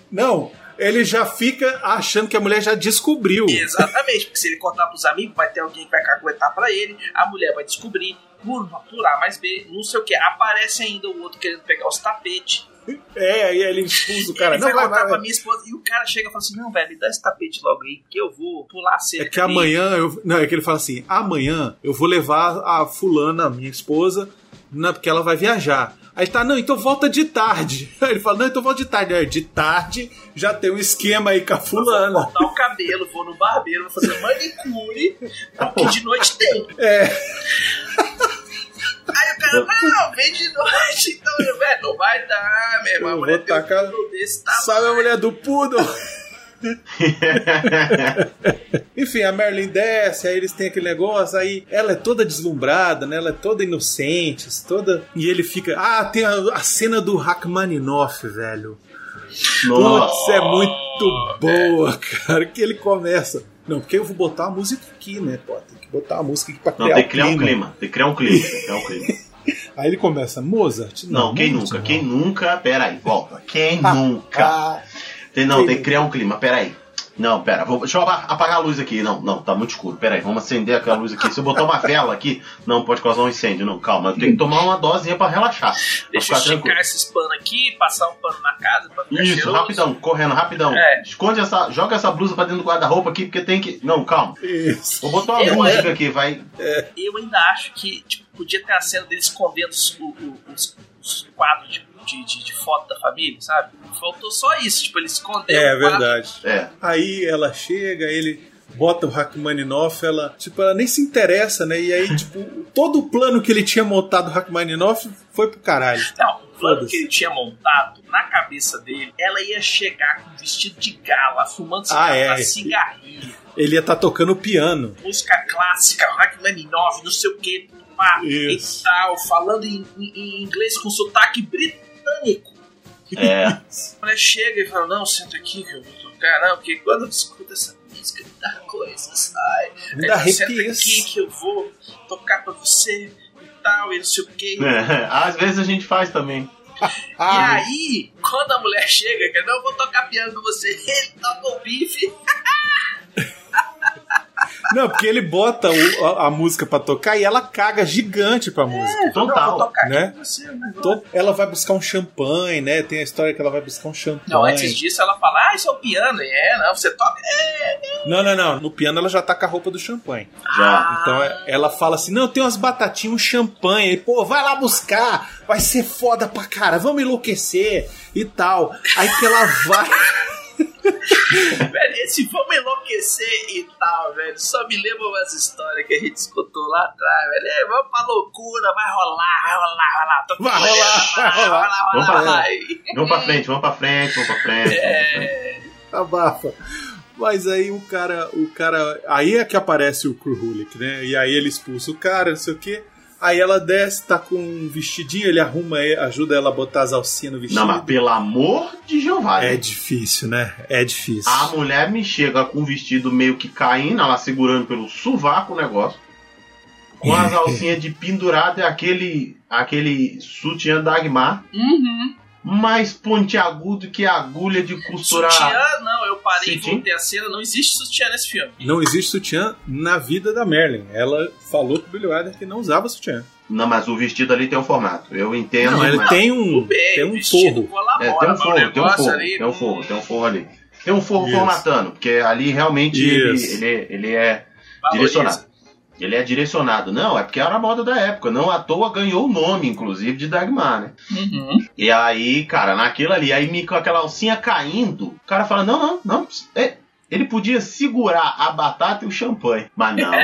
Não, ele já fica achando que a mulher já descobriu. Exatamente, porque se ele contar pros amigos, vai ter alguém que vai caguetar pra ele, a mulher vai descobrir, por, por A mais B, não sei o que. Aparece ainda o outro querendo pegar os tapetes. É, aí ele expulsa o cara. ele Não, vai vai, vai, minha esposa e o cara chega e fala assim: Não, velho, me dá esse tapete logo aí, que eu vou pular a cerca. É que amanhã eu. Não, é que ele fala assim: amanhã eu vou levar a fulana, minha esposa, na, porque ela vai viajar. Aí tá, não, então volta de tarde. Aí ele fala, não, então volta de tarde. Aí, de tarde já tem um esquema aí com a fulana. Cortar o cabelo, vou no barbeiro, vou fazer manicure, porque de noite tem. É. Aí o cara, não, vem de noite, então, velho, não vai dar, meu irmão. Eu vou tacar- poodle desse tamanho. Sabe a mulher do poodle? Enfim, a Merlin desce, aí eles têm aquele negócio, aí ela é toda deslumbrada, né? Ela é toda inocente, toda. E ele fica. Ah, tem a, a cena do Rachmaninoff, velho. Putz, é muito boa, cara. Que ele começa. Não, porque eu vou botar a música aqui, né? Pô, tem que botar a música aqui pra Não, criar tem o que criar um clima. clima. Tem que criar um clima. Tem que criar um clima. Aí ele começa, Mozart? Não, quem Mozart nunca? Quem nunca? Peraí, volta. Quem nunca? Tem, não, tem que criar um clima, peraí. Não, pera, vou, deixa eu apa- apagar a luz aqui. Não, não, tá muito escuro. Peraí, vamos acender aquela luz aqui. Se eu botar uma vela aqui, não pode causar um incêndio. Não, calma, eu tenho que tomar uma dosinha pra relaxar. Pra Deixa eu tranquilo. esses panos aqui, passar um pano na casa pra ficar Isso, cheiroso. rapidão, correndo, rapidão. É. Esconde essa. Joga essa blusa pra dentro do guarda-roupa aqui, porque tem que. Não, calma. Isso. Vou botar uma Eu- música aqui, vai. Eu ainda acho que tipo, podia ter a cena dele escondendo os, o- o- os- os quadros de, de, de- de foto da família, sabe? Faltou só isso, tipo, ele escondeu É o quadro. verdade. É. Aí ela chega, ele bota o Rachmaninoff, ela, tipo, ela nem se interessa, né? E aí, tipo, todo o plano que ele tinha montado o Rachmaninoff foi pro caralho. Não, o plano que ele tinha montado na cabeça dele, ela ia chegar com um vestido de gala, fumando Ah, é. cigarrinho, Ele ia estar tocando piano. música clássica, Rachmaninoff, não sei o que, pá, e Isso. tal, falando em, em- em inglês com sotaque britânico. É. A mulher chega e fala, não, senta aqui que eu vou tocar, não, porque quando eu escuto essa música me dá coisa, sai. Me Aí dá ela, senta arrepios." aqui que eu vou tocar pra você e tal, e não sei o que. É, Às vezes a gente faz também. E aí, quando a mulher chega, que não, eu vou tocar piano com você, ele toca o bife. Não, porque ele bota o- a, a música pra tocar e ela caga gigante pra música. Total. Vou tocar aqui Né? você, né? Ela vai buscar um champanhe, né? Tem a história que ela vai buscar um champanhe. Não, antes disso ela fala, ah, isso é o piano. E é, não, você toca. É, Não, não, não. No piano ela já tá com a roupa do champanhe. Já. Então é- ela fala assim: não, tem umas batatinhas, um champanhe. Ele, Pô, vai lá buscar. Vai ser foda pra cara. Vamos enlouquecer e tal. Aí que ela vai. velho, esse vamos enlouquecer e tal, velho. Só me lembra umas histórias que a gente escutou lá atrás, velho. Ei, vamos pra loucura, vai rolar, vai rolar, vai rolar. Tô Vai rolar, vai rolar. Vamos vai pra rolar. frente. Vamos pra frente, vamos pra frente, vamos pra frente. É. Abafa. Mas aí o cara, o cara. Aí é que aparece o Kruhulik, né? E aí ele expulsa o cara, não sei o quê. Aí ela desce, tá com um vestidinho, ele arruma, ajuda ela a botar as alcinhas no vestido. Não, mas pelo amor de Jeová. É difícil, né? É difícil. A mulher me chega com o vestido meio que caindo, ela segurando pelo sovaco o negócio. Com as alcinhas de pendurado e aquele, aquele sutiã da Agmar. Uhum. Mais pontiagudo que agulha de costurar. Sutiã, não, eu parei e Sutiã? voltei a cena. Não existe sutiã nesse filme. Não existe sutiã na vida da Merlin. Ela falou pro Billy Wilder que não usava sutiã. Não, mas o vestido ali tem um formato. Eu entendo. Não, ele mas- tem um, bem, tem um vestido forro. É, tem um forro, tem um forro, ali, tem um forro, tem um forro ali. Tem um forro Isso. formatando, porque ali realmente ele, ele, ele é Valoriza. direcionado. Ele é direcionado. Não, é porque era a moda da época. Não à toa ganhou o nome, inclusive, de Dagmar, né? Uhum. E aí, cara, naquilo ali, aí me- com aquela alcinha caindo, o cara fala: não, não, não. é, ele podia segurar a batata e o champanhe, mas não.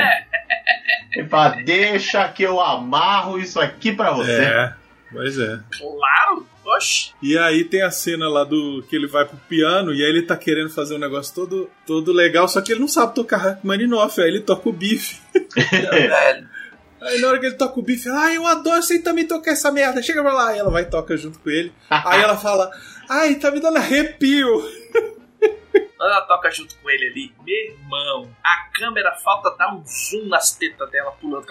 Ele fala: deixa que eu amarro isso aqui pra você. É, pois é. Claro, oxe. E aí tem a cena lá do que ele vai pro piano e aí ele tá querendo fazer um negócio todo, todo legal, só que ele não sabe tocar Rachmaninoff, aí ele toca o bife. velho. Aí na hora que ele toca o bife, ah, eu adoro você também tocar essa merda, chega pra lá. Aí ela vai e toca junto com ele. aí ela fala, ai, tá me dando arrepio. Ela toca junto com ele ali, meu irmão, a câmera falta dar um zoom nas tetas dela pulando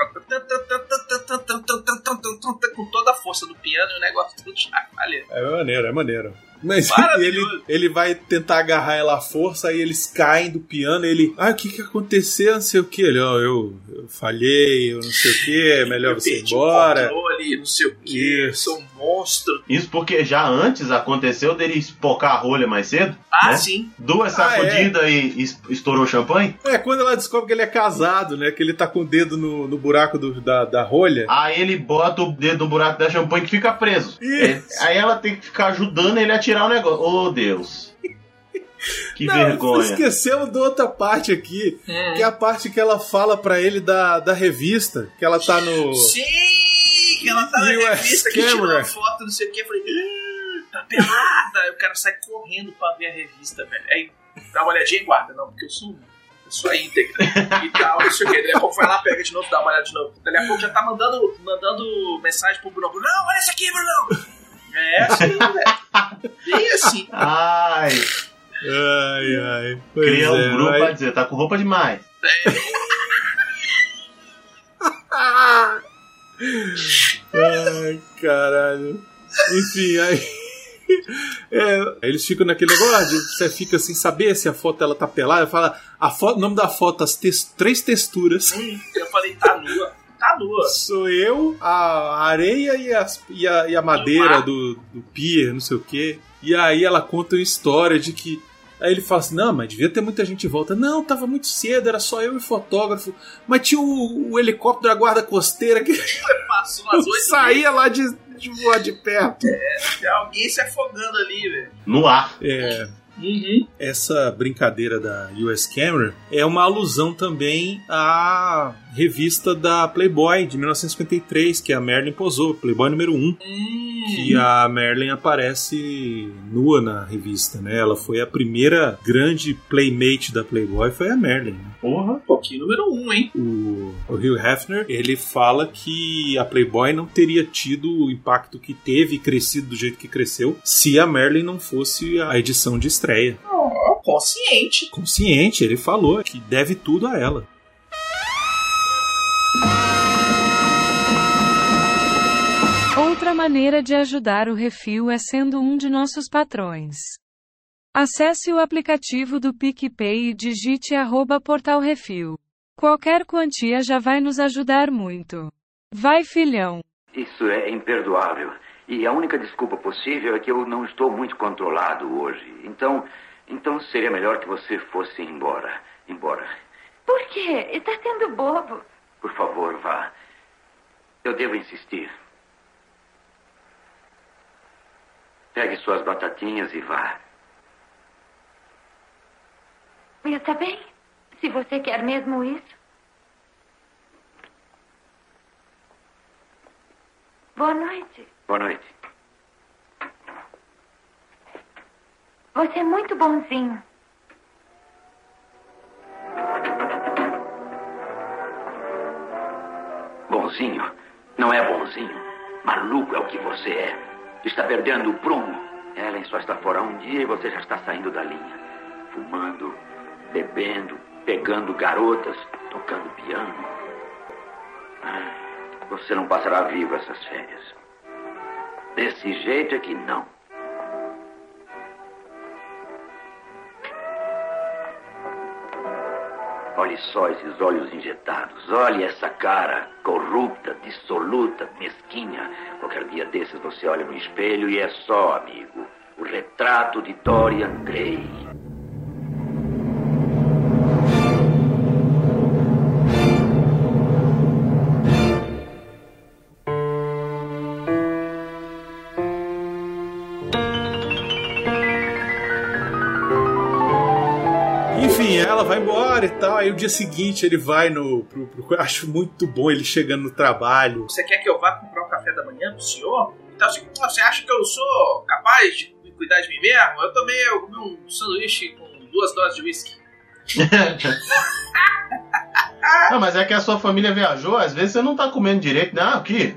com toda a força do piano e o negócio tudo chacoalhando. É maneiro, é maneiro. Mas ele, ele vai tentar agarrar ela à força, aí eles caem do piano, ele, ah, o que que aconteceu, não sei o que, ele, ó, eu, eu falhei, eu não sei o que, é melhor Eu você ir embora. o controle, não sei o que, Isso. sou um monstro. Isso porque já antes aconteceu dele espocar a rolha mais cedo. Ah, né? sim. Duas Ah, sacudidas e es- estourou champanhe. É, quando ela descobre que ele é casado, né, que ele tá com o dedo no, no buraco do- da, da rolha. Aí ele bota o dedo no buraco da champanhe que fica preso. Isso. É, aí ela tem que ficar ajudando ele a tirar o negócio. Oh, Deus. Que Não, vergonha. esquecemos da outra parte aqui, Hum. que é a parte que ela fala pra ele da, da revista, que ela tá no... Sim, que ela tá na US revista que tirou Camera. uma foto, não sei o que. Eu falei, "Ah, tá pelada. Aí o cara sai correndo pra ver a revista, velho. Aí dá uma olhadinha e guarda. Não, porque eu sou um- eu sou a íntegra e tal, não sei o que. Daqui a pouco vai lá, pega de novo, dá uma olhada de novo. Daqui a pouco já tá mandando, mandando mensagem pro Bruno. Bruno, olha isso aqui, Bruno. É assim, velho. Bem assim. Ai, Ai, ai. Pois cria um é, grupo aí- pra dizer, tá com roupa demais. Ai, caralho. Enfim, aí. É, eles ficam naquele negócio, de- você fica sem saber se a foto ela tá pelada. Fala, a foto, o nome da foto, as tes- três texturas. Eu falei, tá nua. Tá nua. Sou eu, a areia e, as- e a, e a madeira do, do pier, não sei o quê. E aí ela conta uma história de que. Aí ele fala assim: não, mas devia ter muita gente em volta. Não, tava muito cedo, era só eu e o fotógrafo. Mas tinha o, o helicóptero da guarda costeira que Passou umas oito saía lá de, de voar de perto. Tem alguém se afogando ali, velho. No ar. É, Uhum. essa brincadeira da US Camera é uma alusão também à revista da Playboy de 1953, que a Merlin posou, Playboy número 1. Que a Merlin aparece nua na revista, né? Ela foi a primeira grande playmate da Playboy, foi a Merlin. né? Porra. Pouquinho número um, hein? O, o Hugh Hefner, ele fala que a Playboy não teria tido o impacto que teve e crescido do jeito que cresceu se a Merlin não fosse a edição de estreia. Consciente. Consciente, ele falou que deve tudo a ela. Outra maneira de ajudar o Refil é sendo um de nossos patrões. Acesse o aplicativo do PicPay e digite arroba Portal Refil. Qualquer quantia já vai nos ajudar muito. Vai, filhão! Isso é imperdoável. E a única desculpa possível é que eu não estou muito controlado hoje. Então, então seria melhor que você fosse embora. Embora. Por quê? Está sendo bobo. Por favor, vá. Eu devo insistir. Pegue suas batatinhas e vá. Está bem? Se você quer mesmo isso. Boa noite. Boa noite. Você é muito bonzinho. Bonzinho? Não é bonzinho. Maluco é o que você é. Está perdendo o prumo. Ellen só está fora um dia e você já está saindo da linha. Fumando, bebendo, pegando garotas, tocando piano. Você não passará vivo essas férias. Desse jeito é que não. Olhe só esses olhos injetados. Olhe essa cara corrupta, dissoluta, mesquinha. Qualquer dia desses você olha no espelho e é só, amigo, o retrato de Dorian Gray. E tal. Aí o dia seguinte ele vai no. Pro, pro- acho muito bom ele chegando no trabalho. Você quer que eu vá comprar um café da manhã pro senhor? Então, assim, você acha que eu sou capaz de cuidar de mim mesmo? Eu tomei eu comi um sanduíche com duas doses de whisky. Não, mas é que a sua família viajou, às vezes você não tá comendo direito. Não, aqui,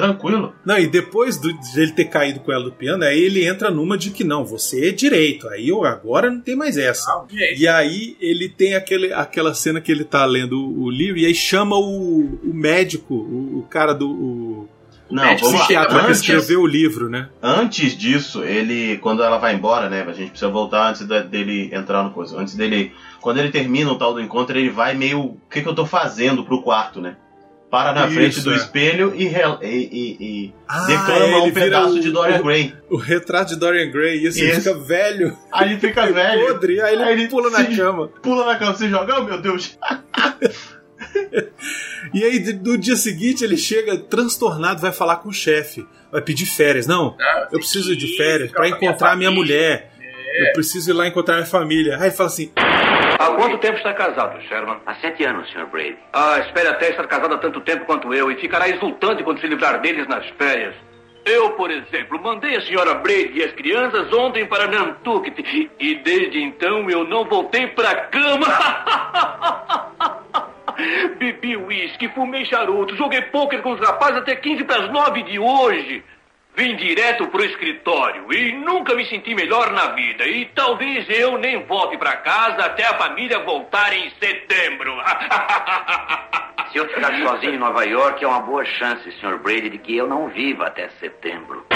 tranquilo. Não, e depois do, de ele ter caído com ela do piano, aí ele entra numa de que não, você é direito. Aí eu agora não tem mais essa. E aí ele tem aquele, aquela cena que ele tá lendo o, o livro e aí chama o, o médico, o, o cara do. O, Não, médico vamos lá. psiquiatra que Antes- escreveu o livro, né? Antes disso, ele, quando ela vai embora, né? A gente precisa voltar antes da- dele entrar no coisa. Antes dele, quando ele termina o tal do encontro, ele vai meio, o que que eu tô fazendo pro quarto, né? Para na Isso, frente do é. espelho e, e, e- e Ah, declama ele um pedaço o- de Dorian o- Gray. O retrato de Dorian Gray, isso, ele fica velho. Aí ele fica velho. Podre, aí ele pula na cama. Pula na cama, se joga, oh meu Deus. E aí, no dia seguinte, ele chega transtornado, vai falar com o chefe. Vai pedir férias. Não, eu preciso de férias pra encontrar minha mulher. Eu preciso ir lá encontrar minha família. Aí ele fala assim: Há quanto tempo está casado, Sherman? Há sete anos, Sr. Brady. Ah, espere até estar casado há tanto tempo quanto eu e ficará exultante quando se livrar deles nas férias. Eu, por exemplo, mandei a senhora Brady e as crianças ontem para Nantucket e desde então eu não voltei para a cama. Bebi uísque, fumei charuto, joguei pôquer com os rapazes até 15 para as 9 de hoje. Vim direto pro escritório e nunca me senti melhor na vida. E talvez eu nem volte para casa até a família voltar em setembro. Se eu ficar sozinho em Nova York, é uma boa chance, Sr. Brady, de que eu não viva até setembro.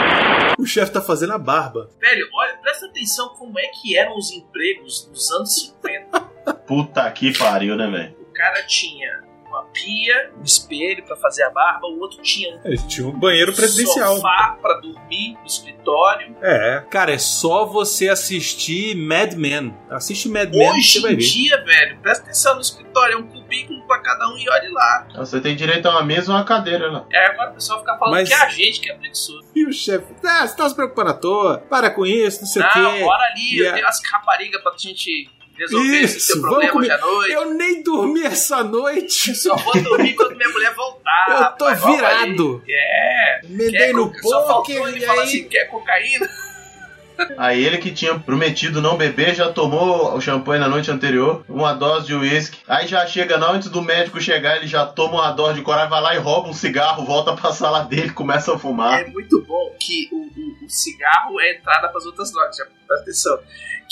o chefe tá fazendo a barba. Velho, olha, presta atenção como é que eram os empregos nos anos 50. Puta que pariu, né, velho? O cara tinha uma pia, um espelho pra fazer a barba, o outro tinha um Ele tinha um banheiro presidencial. sofá pra dormir no escritório. É, cara, é só você assistir Mad Men. Assiste Mad Men Hoje vai em ver. dia, velho, presta atenção no escritório, é um cubículo pra cada um e olhe lá. Você tem direito a uma mesa e uma cadeira lá. É, agora o pessoal fica falando Mas- que é a gente que é preguiçoso. E o chefe, ah, você tá se preocupando à toa, para com isso, não sei o Não, quê. bora ali, E eu a- tenho umas raparigas pra gente resolver esse Isso, seu vamos problema comigo. hoje à noite. Eu nem dormi essa noite. Só vou dormir quando minha mulher voltar. Eu tô virado. É. Me Quer dei no co- Só faltou poker ele e falar aí- assim, quer cocaína? Aí ele que tinha prometido não beber já tomou o champanhe na noite anterior, uma dose de uísque. Aí já chega, não, antes do médico chegar, ele já toma uma dose de coragem, vai lá e rouba um cigarro, volta pra sala dele, começa a fumar. É muito bom que o, o- o cigarro é entrada pras outras drogas, já presta atenção.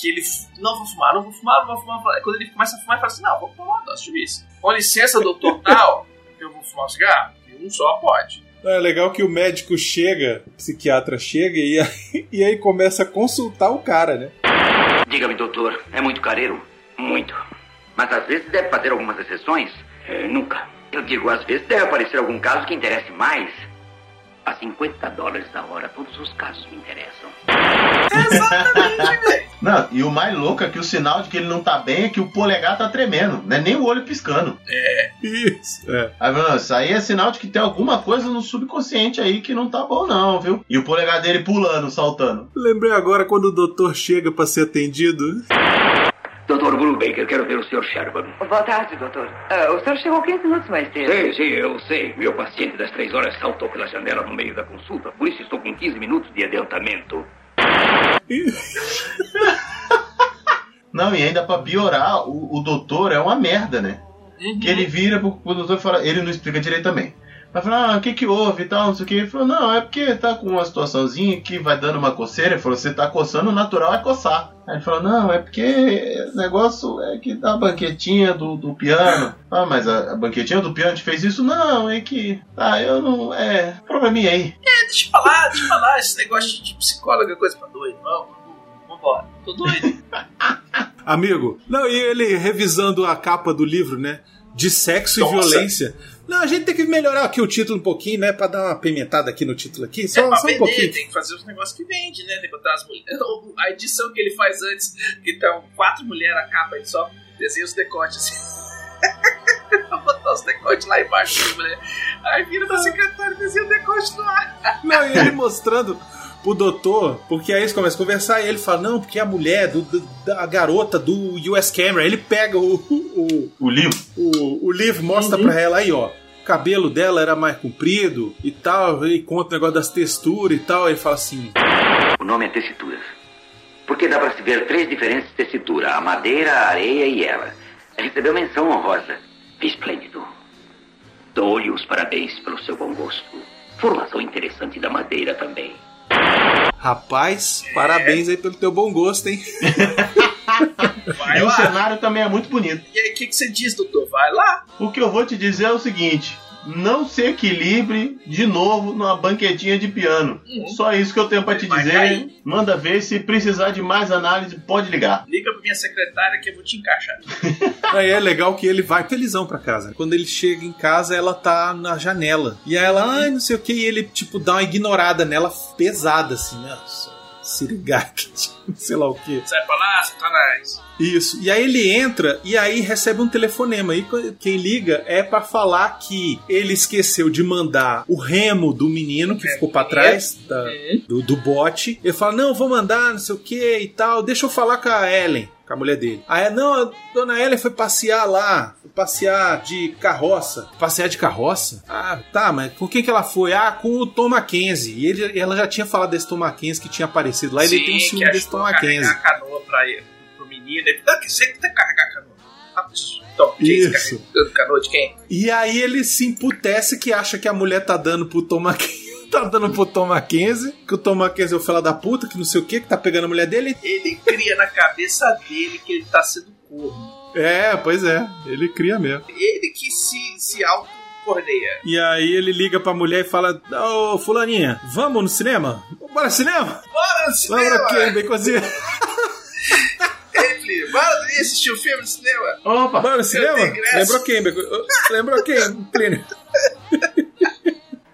Que ele, f- não vou fumar, não vou fumar, não vou fumar. não vou fumar. Quando ele começa a fumar, ele fala assim, não, vou tomar uma dose de uísque. Com licença, doutor tal, eu vou fumar um cigarro? E um só pode. É legal que o médico chega, o psiquiatra chega e aí, e aí começa a consultar o cara, né? Diga-me, doutor, é muito careiro? Muito. Mas às vezes deve fazer algumas exceções? É, nunca. Eu digo, às vezes deve aparecer algum caso que interesse mais. A 50 dólares a hora, todos os casos me interessam. Não, e o mais louco é que o sinal de que ele não tá bem é que o polegar tá tremendo, não é nem o olho piscando. É. Isso. É. Aí, mano, isso aí é sinal de que tem alguma coisa no subconsciente aí que não tá bom, não, viu? E o polegar dele pulando, saltando. Lembrei agora quando o doutor chega pra ser atendido. Doutor Brubaker, quero ver o Sr. Sherman. Boa tarde, doutor. Ah, o senhor chegou 15 minutos mais cedo. Sim, sim, eu sei. Meu paciente das três horas saltou pela janela no meio da consulta, por isso estou com 15 minutos de adiantamento. Não, e ainda pra piorar, o, o doutor é uma merda, né? Que ele vira pro, pro doutor e fala, ele não explica direito também. Vai falar, ah, o que que houve e tal, não sei o que. Ele falou, não, é porque tá com uma situaçãozinha que vai dando uma coceira. Ele falou, você tá coçando, o natural é coçar. Aí ele falou, não, é porque o negócio é que da banquetinha do, do piano. Ah, mas a, a banquetinha do piano te fez isso? Não, é que. Ah, eu não. É. Probleminha aí. É, deixa eu falar, deixa eu falar. Esse negócio de, de psicólogo é coisa pra doido. Vamos, vambora. Tô doido. Amigo, não, e ele revisando a capa do livro, né? De sexo Nossa. e violência. Não, a gente tem que melhorar aqui o título um pouquinho, né? Pra dar uma pimentada aqui no título aqui. Só, é só um vender, pouquinho. tem que fazer os negócios que vende, né? Tem que botar as mulheres. A edição que ele faz antes, que estão quatro mulheres na capa, ele só desenha os decotes assim. Botar os decotes lá embaixo da mulher. Aí vira pra secretária e desenha o decote no ar. Não, e ele mostrando pro doutor, porque aí eles começam a conversar e ele fala, não, porque a mulher do, do- da garota do US Camera, ele pega o, o, O livro. o, o livro, mostra pra ela aí, ó. O cabelo dela era mais comprido e tal, e conta o negócio das texturas e tal. Ele fala assim: O nome é tessituras. Porque dá para se ver três diferentes tessituras: a madeira, a areia e ela. Recebeu menção honrosa. Esplêndido. Dou-lhe os parabéns pelo seu bom gosto. Formação interessante da madeira também. Rapaz, parabéns aí pelo teu bom gosto, hein? Vai e o lá. cenário também é muito bonito. E aí, o que, que você diz, doutor? Vai lá. O que eu vou te dizer é o seguinte: não se equilibre de novo numa banquetinha de piano. Só isso que eu tenho pra te Uhum. Vai dizer. cair. Manda ver se precisar de mais análise, pode ligar. Liga pra minha secretária que eu vou te encaixar. Aí é legal que ele vai felizão pra casa. Quando ele chega em casa, ela tá na janela. E aí ela, ai, não sei o que, e ele, tipo, dá uma ignorada nela pesada, assim, né? Sirigaque, sei lá o que. Sai pra lá, satanás. Isso. E aí ele entra e aí recebe um telefonema. E quem liga é pra falar que ele esqueceu de mandar o remo do menino que ficou pra trás da- do, do bote. Ele fala: Não, vou mandar, não sei o que e tal. Deixa eu falar com a Ellen. Com a mulher dele. Aí, não, a dona Ellen foi passear lá. Passear de carroça. Passear de carroça? Ah, tá, mas com quem que ela foi? Ah, com o Tom Mackenzie. E ele, ela já tinha falado desse Tom Mackenzie que tinha aparecido lá. e ele tem um Sim, ciúme que desse Tom Mackenzie. a canoa pra ele, pro menino. Ele, ah, que você que que carregar a canoa. Ah, Isso. carregando canoa de quem? E aí ele se emputece que acha que a mulher tá dando pro Tom Mackenzie. Tá dando pro Tom Mackenzie, que o Tom Mackenzie é o filho da puta, que não sei o que, que tá pegando a mulher dele. Ele cria na cabeça dele que ele tá sendo corno. É, pois é, ele cria mesmo. Ele que se, se auto-corneia. E aí ele liga pra mulher e fala: Ô, Fulaninha, vamos no cinema? Bora no cinema? Bora no cinema! Lembra quem, Baconzinho? Filho, bora assistir o filme no cinema. Opa! Bora no cinema? Lembrou quem, Bacon? Lembrou quem, Plínio?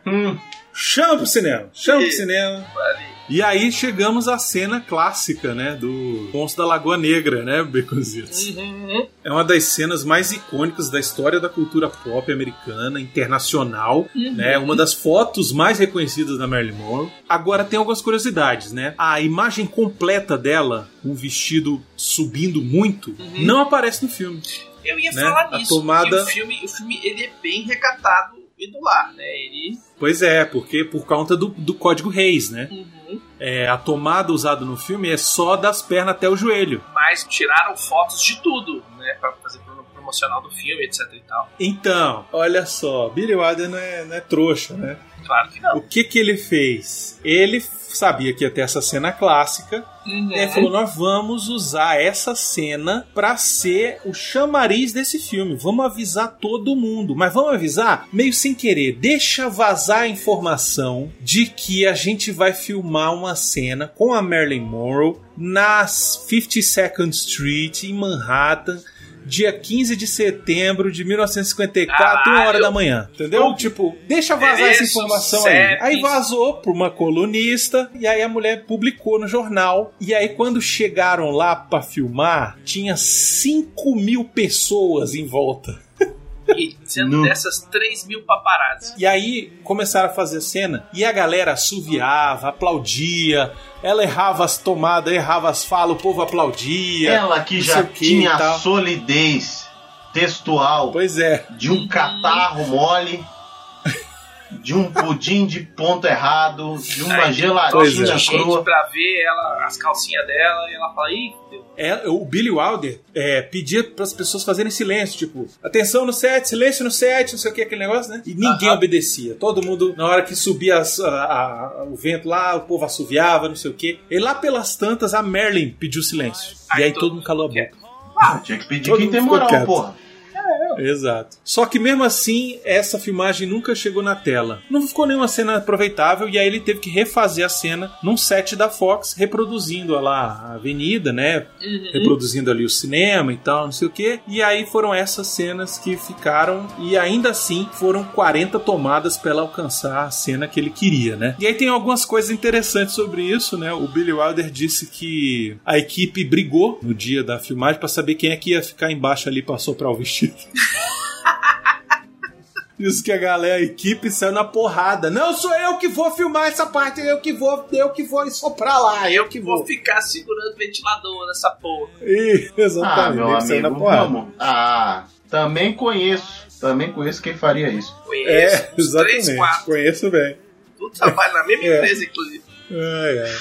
Hum. Chama pro cinema, chama pro Ih, cinema. Ali. E aí chegamos à cena clássica, né? Do Monstro da Lagoa Negra, né, Baconzitos? Uhum. É uma das cenas mais icônicas da história da cultura pop americana, internacional, Uhum. né? Uma das fotos mais reconhecidas da Marilyn Monroe. Agora tem algumas curiosidades, né? A imagem completa dela, com o vestido subindo muito, não aparece no filme. Eu ia Né? falar A nisso. tomada- que O filme, o filme ele é bem recatado e do lar, né? Ele. Pois é, porque por conta do, do código Reis, né? Uhum. É, a tomada usada no filme é só das pernas até o joelho. Mas tiraram fotos de tudo, né? Pra fazer promo- promocional do filme, etc e tal. Então, olha só, Billy Wilder não é, não é trouxa, né? Claro que não. O que que ele fez? Ele sabia que ia ter essa cena clássica. Uhum. E aí falou: nós vamos usar essa cena pra ser o chamariz desse filme. Vamos avisar todo mundo. Mas vamos avisar meio sem querer. Deixa vazar a informação de que a gente vai filmar uma cena com a Marilyn Monroe nas 52nd Street, em Manhattan. Dia 15 de setembro de 1954, Caralho. uma hora da manhã. Entendeu? Tipo, deixa vazar essa Endereço, informação aí. CEP. Aí vazou pra uma colunista e aí a mulher publicou no jornal. E aí quando chegaram lá pra filmar, tinha 5 mil pessoas em volta. E sendo dessas 3 mil paparazzi. E aí começaram a fazer cena e a galera assoviava, aplaudia. Ela errava as tomadas, errava as falas, o povo aplaudia. Ela que já tinha a solidez textual Pois é. de um catarro mole, de um pudim de ponto errado, de uma Aí, gelatina é. gente crua. pra ver ela, as calcinhas dela e ela fala, ih. É, o Billy Wilder é, pedia para as pessoas fazerem silêncio, tipo, atenção no set, silêncio no set, não sei o que, aquele negócio, né? E ninguém obedecia. Todo mundo, na hora que subia as- a- a- o vento lá, o povo assoviava, não sei o que. E lá pelas tantas, a Merlin pediu silêncio. e aí todo mundo calou a boca. Ah, tinha que pedir Todo quem tem moral, porra. Exato. Só que mesmo assim, essa filmagem nunca chegou na tela. Não ficou nenhuma cena aproveitável e aí ele teve que refazer a cena num set da Fox, reproduzindo lá a avenida, né? Uhum. Reproduzindo ali o cinema e tal, não sei o que. E aí foram essas cenas que ficaram e ainda assim foram 40 tomadas para ela alcançar a cena que ele queria, né? E aí tem algumas coisas interessantes sobre isso, né? O Billy Wilder disse que a equipe brigou no dia da filmagem para saber quem é que ia ficar embaixo ali para soprar o vestido. Isso que a galera, a equipe saiu na porrada. Não, sou eu que vou filmar essa parte, eu que vou, eu que vou soprar lá, eu que Vou vou. ficar segurando o ventilador nessa porra. Ih, Ah, exatamente, meu ele saiu na amigo, porrada. vamos. Ah, também conheço. Também conheço quem faria isso. Conheço É, exatamente. três. Conheço bem. Tudo trabalha na mesma É. empresa, inclusive. Ai, ai.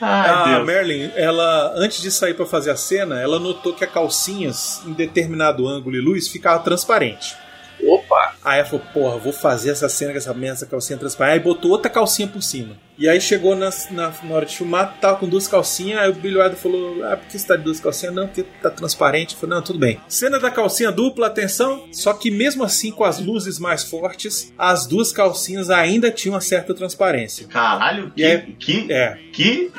Ai, a Deus. Merlin, ela, antes de sair pra fazer a cena, ela notou que a calcinhas, em determinado ângulo e luz, ficava transparente. Opa! Aí ela falou, porra, vou fazer essa cena com essa essa calcinha transparente. Aí botou outra calcinha por cima. E aí chegou na, na, na hora de filmar, tava com duas calcinhas. Aí o Wilder falou, ah, por que você tá de duas calcinhas? Não, porque tá transparente. Eu falei, não, tudo bem. Cena da calcinha dupla, atenção. Só que mesmo assim, com as luzes mais fortes, as duas calcinhas ainda tinham uma certa transparência. Caralho, que. Aí- que, É. que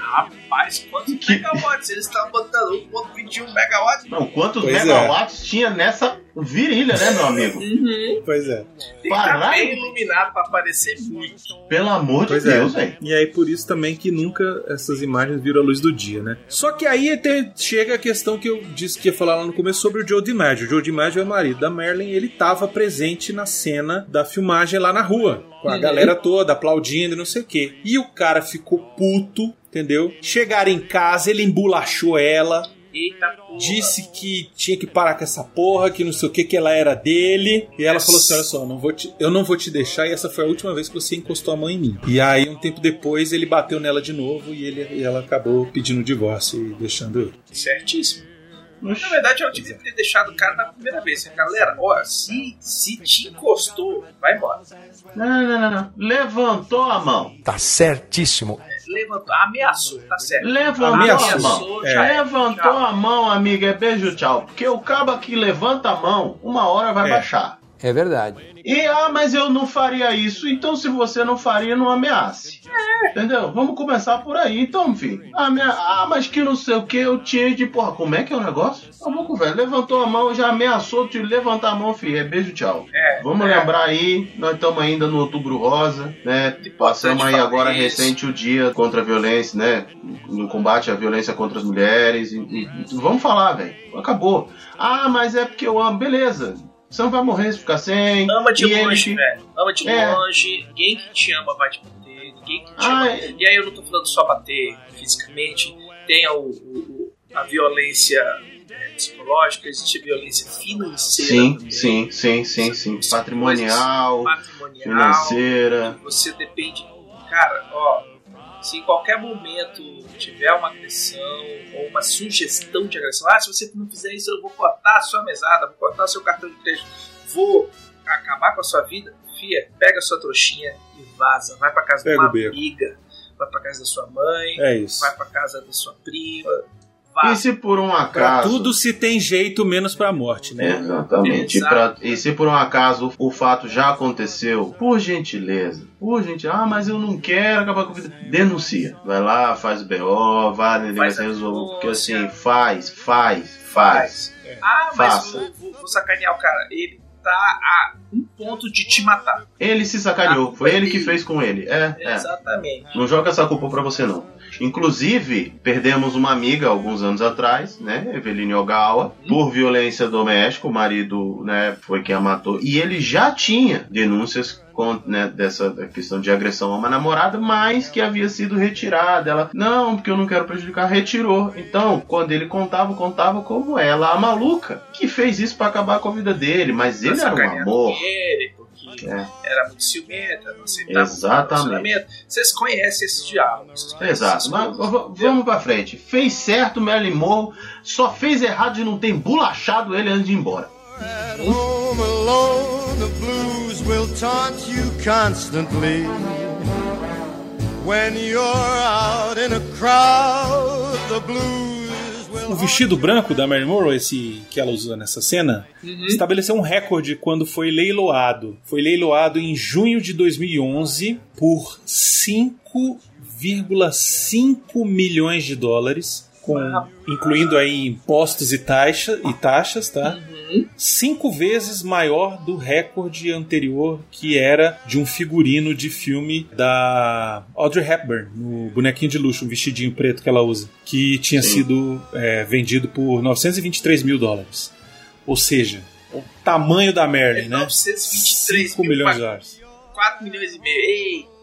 Rapaz, quantos megawatts? Eles estavam botando 1.21 megawatts. não, quantos Pois é. megawatts tinha nessa virilha, né, meu amigo? Uhum. Pois é. Tem que estar Caralho. bem iluminado pra aparecer muito. Pelo amor de Pois Deus, é. velho. E aí por isso também que nunca essas imagens viram a luz do dia, né? Só que aí tem- chega a questão que eu disse que ia falar lá no começo sobre o Joe DiMaggio. O Joe DiMaggio é o marido da Marilyn, ele estava presente na cena da filmagem lá na rua, com a galera toda aplaudindo e não sei o quê. E o cara ficou puto, entendeu? Chegaram em casa, ele embulachou ela, Eita porra. disse que tinha que parar com essa porra, que não sei o que, que ela era dele. E ela falou assim: Olha só, não vou te- eu não vou te deixar. E essa foi a última vez que você encostou a mão em mim. E aí, um tempo depois, ele bateu nela de novo e, ele, e ela acabou pedindo o divórcio e deixando ele. Certíssimo. Na verdade, eu devia ter deixado o cara na primeira vez. Galera, ó, se, se te encostou, vai embora. Não, não, não, não. Levantou a mão. Tá certíssimo. Levantou, ameaçou, tá certo. Levantou Ameaçou. a mão. já é. Levantou Tchau. a mão, amiga. É beijo, tchau. Porque o cabo que levanta a mão, uma hora vai É. baixar. É verdade. E, ah, mas eu não faria isso. Então, se você não faria, não ameace. Entendeu? Vamos começar por aí, então, filho. Amea... Ah, mas que não sei o que, eu tinha de. Porra, como é que é o negócio? Tá bom, velho. Levantou a mão, já ameaçou te levantar a mão, filho. É beijo, tchau. É, Vamos é. lembrar aí, nós estamos ainda no Outubro Rosa, né? Passamos aí agora isso. recente o dia contra a violência, né? No combate à violência contra as mulheres. E, e- e vamos falar, velho. Acabou. Ah, mas é porque eu amo. Beleza. Não vai morrer se ficar sem. Ama de ele longe, que- velho. Ama de É. longe. Ninguém que te ama vai te bater. Ninguém que te Ah, ama. é. E aí eu não tô falando só bater fisicamente. Tem o, o- a violência é, psicológica, existe a violência financeira. Sim, também. sim, sim, sim, sim. Patrimonial, Patrimonial. financeira. Você depende. Cara, ó. Se em qualquer momento tiver uma agressão ou uma sugestão de agressão, ah, se você não fizer isso, eu vou cortar a sua mesada, vou cortar o seu cartão de crédito, vou acabar com a sua vida, fia, pega a sua trouxinha e vaza. Vai pra casa Pega de uma amiga, vai pra casa da sua mãe, É vai pra casa da sua prima. E se por um Pra acaso. tudo se tem jeito, menos pra morte, né? Exatamente. E, pra- e se por um acaso o fato já aconteceu, por gentileza, por gentileza, ah, mas eu não quero acabar com a vida. Denuncia. Vai lá, faz o BO, vai na delegacia resolver. Porque assim, faz, faz, faz. Ah, mas Faça. vou, vou- vou sacanear o cara. Ele tá a um ponto de te matar. Ele se sacaneou, Ah, foi ele que fez com ele. É, é. Exatamente. Não joga essa culpa pra você, não. Inclusive, perdemos uma amiga alguns anos atrás, né? Eveline Ogawa, por violência doméstica. O marido, né, foi quem a matou. E ele já tinha denúncias com, né, dessa questão de agressão a uma namorada, mas que havia sido retirada. Ela, não, porque eu não quero prejudicar, retirou. Então, quando ele contava, contava como ela, a maluca, que fez isso pra acabar com a vida dele. Mas ele era um amor. Ele, porque É. era muito ciumenta, não aceitava Exatamente. o. Vocês conhecem esses diálogos. conhecem Exato, essas mas vamos pra frente. Fez certo Marilyn Monroe, só fez errado de não ter embolachado ele antes de ir embora. Home alone, the blues will taunt you constantly. When you're out in a crowd, the blues. O vestido branco da Marilyn Monroe, esse que ela usou nessa cena, Uhum. estabeleceu um recorde quando foi leiloado. Foi leiloado em junho de 2011 por 5,5 milhões de dólares, com, incluindo aí impostos e, taxa, e taxas, tá? Cinco vezes maior do recorde anterior que era de um figurino de filme da Audrey Hepburn, no bonequinho de luxo, um vestidinho preto que ela usa, que tinha Sim. sido é, vendido por 923 mil dólares. Ou seja, o tamanho da Merlin, né? 923 5 milhões de dólares. 4 milhões e meio. Eita,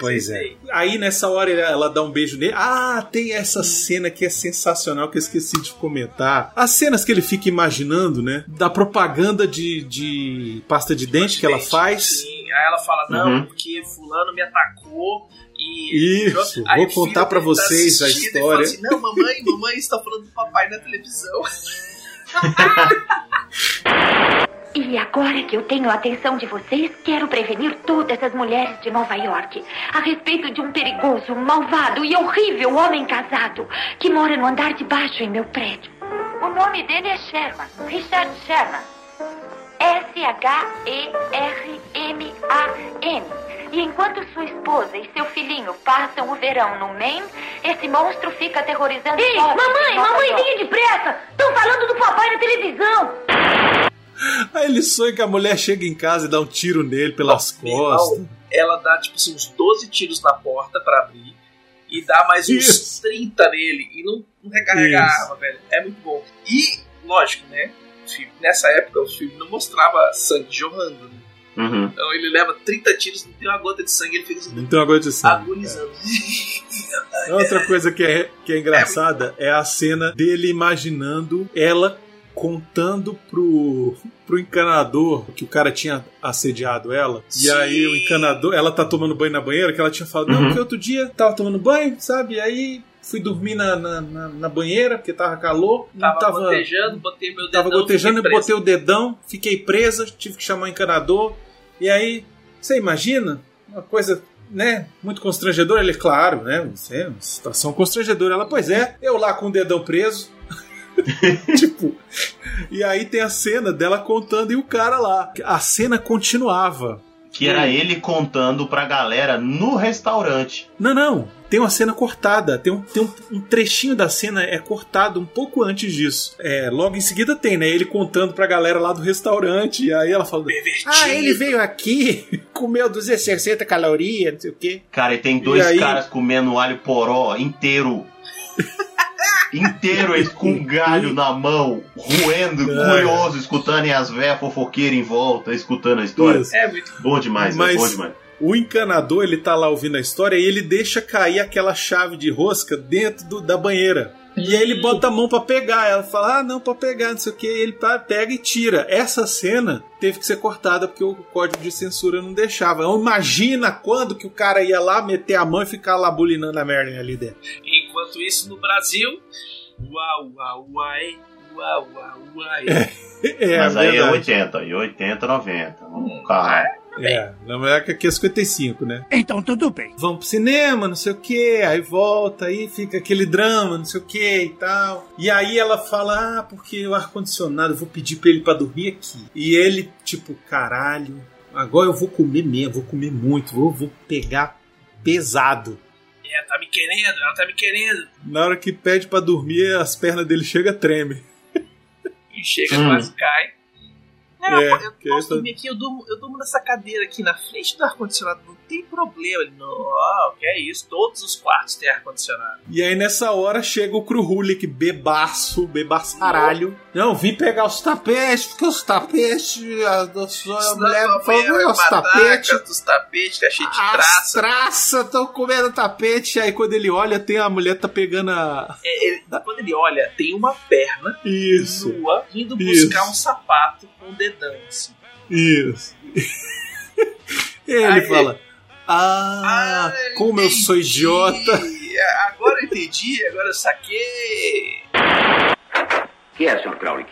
Pois é. Aí nessa hora ela- ela dá um beijo nele. Ah, tem essa cena que é sensacional que eu esqueci de comentar. As cenas que ele fica imaginando, né? Da propaganda de, de pasta de dente que ela faz. Sim, aí ela fala, não, Uhum. porque fulano me atacou e... Isso, Aí vou contar pra dele tá vocês a e história. Assim, não, mamãe, mamãe está falando do papai na televisão. E agora que eu tenho a atenção de vocês, quero prevenir todas as mulheres de Nova York a respeito de um perigoso, malvado e horrível homem casado que mora no andar de baixo em meu prédio. O nome dele é Sherman, Richard Sherman. S-H-E-R-M-A-N. E enquanto sua esposa e seu filhinho passam o verão no Maine, esse monstro fica aterrorizando Ei, mamãe, mamãe, venha depressa! Estão falando do papai na televisão! Aí ele sonha que a mulher chega em casa e dá um tiro nele pelas costas. Não, ela dá, tipo assim, uns 12 tiros na porta pra abrir e dá mais uns Isso. 30 nele e não, não recarrega a Isso. arma, velho. É muito bom. E, lógico, né? o filme- Nessa época, o filme não mostrava sangue jorrando, né? Uhum. Então ele leva 30 tiros, não tem uma gota de sangue, ele fica assim, Não tem uma coisa de sangue. agonizando. Outra coisa que é, que é engraçada é a cena dele imaginando ela contando pro, pro encanador que o cara tinha assediado ela. E Sim. aí o encanador, ela tá tomando banho na banheira, que ela tinha falado, não, Uhum. porque outro dia tava tomando banho, sabe? E aí fui dormir na, na, na- na banheira porque tava calor. não Tava, tava gotejando, botei meu Tava dedão, gotejando, eu fiquei botei o dedão, fiquei presa, tive que chamar o encanador. E aí, você imagina? Uma coisa, né, muito constrangedora. Ele, claro, né, você uma situação constrangedora. Ela, pois é, eu lá com o dedão preso. tipo, e aí tem a cena dela contando e o cara lá. A cena continuava. Que era ele contando pra galera no restaurante. Não, não. Tem uma cena cortada. Tem um, tem um, um trechinho da cena é cortado um pouco antes disso. É, logo em seguida tem, né? Ele contando pra galera lá do restaurante. E aí ela fala: Ah, ele veio aqui, comeu 260 calorias, não sei o quê. Cara, e tem dois E aí- caras comendo alho poró inteiro. inteiro, eles com um galho na mão, roendo, É. curioso, escutando e as véias fofoqueiras em volta, escutando a história. Isso. É muito Bom demais, Mas- é bom demais. O encanador, ele tá lá ouvindo a história e ele deixa cair aquela chave de rosca dentro do- da banheira. E aí ele bota a mão pra pegar. Ela fala, ah, não, pra pegar, não sei o que. Ele pega e tira. Essa cena teve que ser cortada porque o código de censura não deixava. Então imagina quando que o cara ia lá meter a mão e ficar lá bulinando a Merlin ali dentro. Enquanto isso, no Brasil, uau, uau, uai, uau, uau, uai. É, Mas aí é verdade. 80, e 80, 90. Vamos com calma. É, na verdade aqui é 55, né? Então tudo bem. Vamos pro cinema, não sei o que, aí volta, aí fica aquele drama, não sei o que e tal. E aí ela fala, ah, porque o ar-condicionado, eu vou pedir pra ele pra dormir aqui. E ele, tipo, caralho, agora eu vou comer mesmo, vou comer muito, vou, vou pegar pesado. É, tá me querendo, ela tá me querendo. Na hora que pede pra dormir, as pernas dele chega treme. E chega, Hum. quase cai. É, pô, eu que posso dormir aqui, eu durmo, eu durmo nessa cadeira aqui na frente do ar-condicionado, não tem problema. Ele, não, que é isso, todos os quartos têm ar-condicionado. E aí nessa hora chega o Kruhulik bebaço, bebaçaralho. Não, vim pegar os tapetes, porque os tapetes, a, a sua mulher falou, "Não, os tapetes. Os tapetes, tá cheio de As traça. traças estão comendo tapete. Aí quando ele olha, tem a mulher tá pegando a. É, ele- quando ele olha, tem uma perna Isso. nua indo Isso. buscar um sapato com dedão, assim. Isso. ele Aí- fala. Ah, como eu sou idiota. Agora eu entendi, agora eu saquei. que é, Sr. Crowley?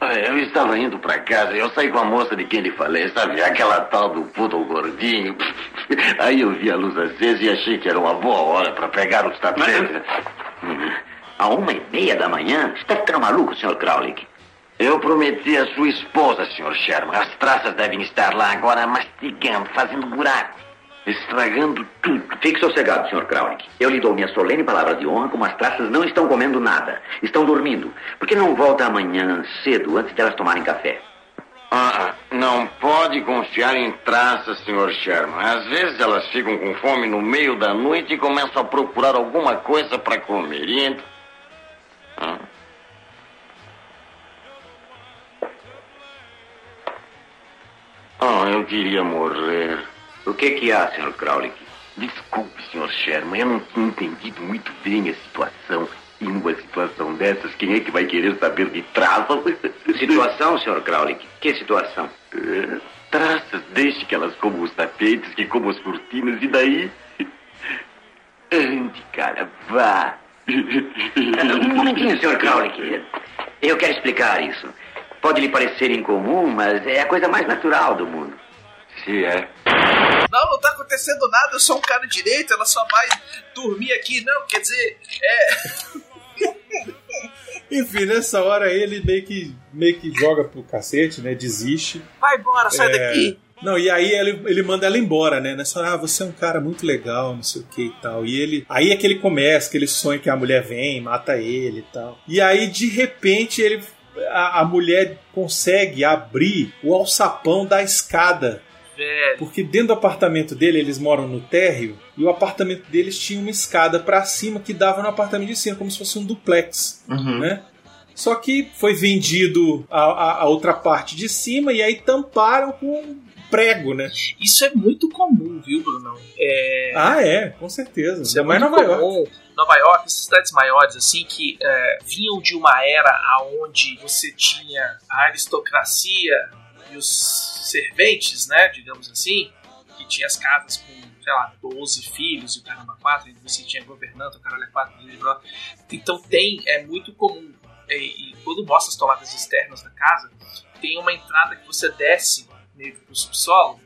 Ah, Eu estava indo pra casa e eu saí com a moça de quem lhe falei, sabe? Aquela tal do poodle gordinho. Aí eu vi a luz acesa e achei que era uma boa hora pra pegar os tapetes. A uma e meia da manhã? Está ficando maluco, Sr. Crowley? Eu prometi à sua esposa, Sr. Sherman. As traças devem estar lá agora mastigando, fazendo buraco, estragando tudo. Fique sossegado, Sr. Crowley. Eu lhe dou minha solene palavra de honra como as traças não estão comendo nada. Estão dormindo. Por que não volta amanhã cedo, antes delas tomarem café? Ah, não pode confiar em traças, Sr. Sherman. Às vezes elas ficam com fome no meio da noite e começam a procurar alguma coisa para comer. E ent- Ah. Ah, eu queria morrer. O que que há, Sr. Crowley? Desculpe, Sr. Sherman, eu não tinha entendido muito bem a situação. E numa situação dessas, quem é que vai querer saber de traças? Situação, Sr. Crowley? Que situação? Eh, Traças, deixe que elas comam os tapetes, que comam as cortinas, e daí... Ande, cara, vá. Um momentinho, Sr. Crowley. Eu quero explicar isso. Pode lhe parecer incomum, mas é a coisa mais natural do mundo. Se é. Não, não tá acontecendo nada, eu sou um cara direito, ela só vai dormir aqui. Não, quer dizer, é. Enfim, nessa hora ele meio que, meio que joga pro cacete, né? Desiste. Vai embora, sai É, daqui. Não, e aí ele, ele manda ela embora, né? Nessa hora, ah, você é um cara muito legal, não sei o que e tal. E ele. Aí é que ele começa, que ele sonha que a mulher vem, mata ele e tal. E aí, de repente, ele. A, a mulher consegue abrir o alçapão da escada. Velho. Porque dentro do apartamento dele, eles moram no térreo, e o apartamento deles tinha uma escada pra cima que dava no apartamento de cima, como se fosse um duplex, Uhum. né? Só que foi vendido a, a- a outra parte de cima e aí tamparam com um prego, né? Isso é muito comum, viu, Bruno? É... Ah, é, com certeza. Isso é Ainda mais Nova York. comum. Nova York, essas cidades maiores, assim, que é, vinham de uma era onde você tinha a aristocracia e os serventes, né, digamos assim, que tinha as casas com, sei lá, 12 filhos e o caramba 4, e você tinha governante, o caralho 4, então tem, é muito comum, e, e quando mostra as tomadas externas da casa, tem uma entrada que você desce meio que pro subsolo,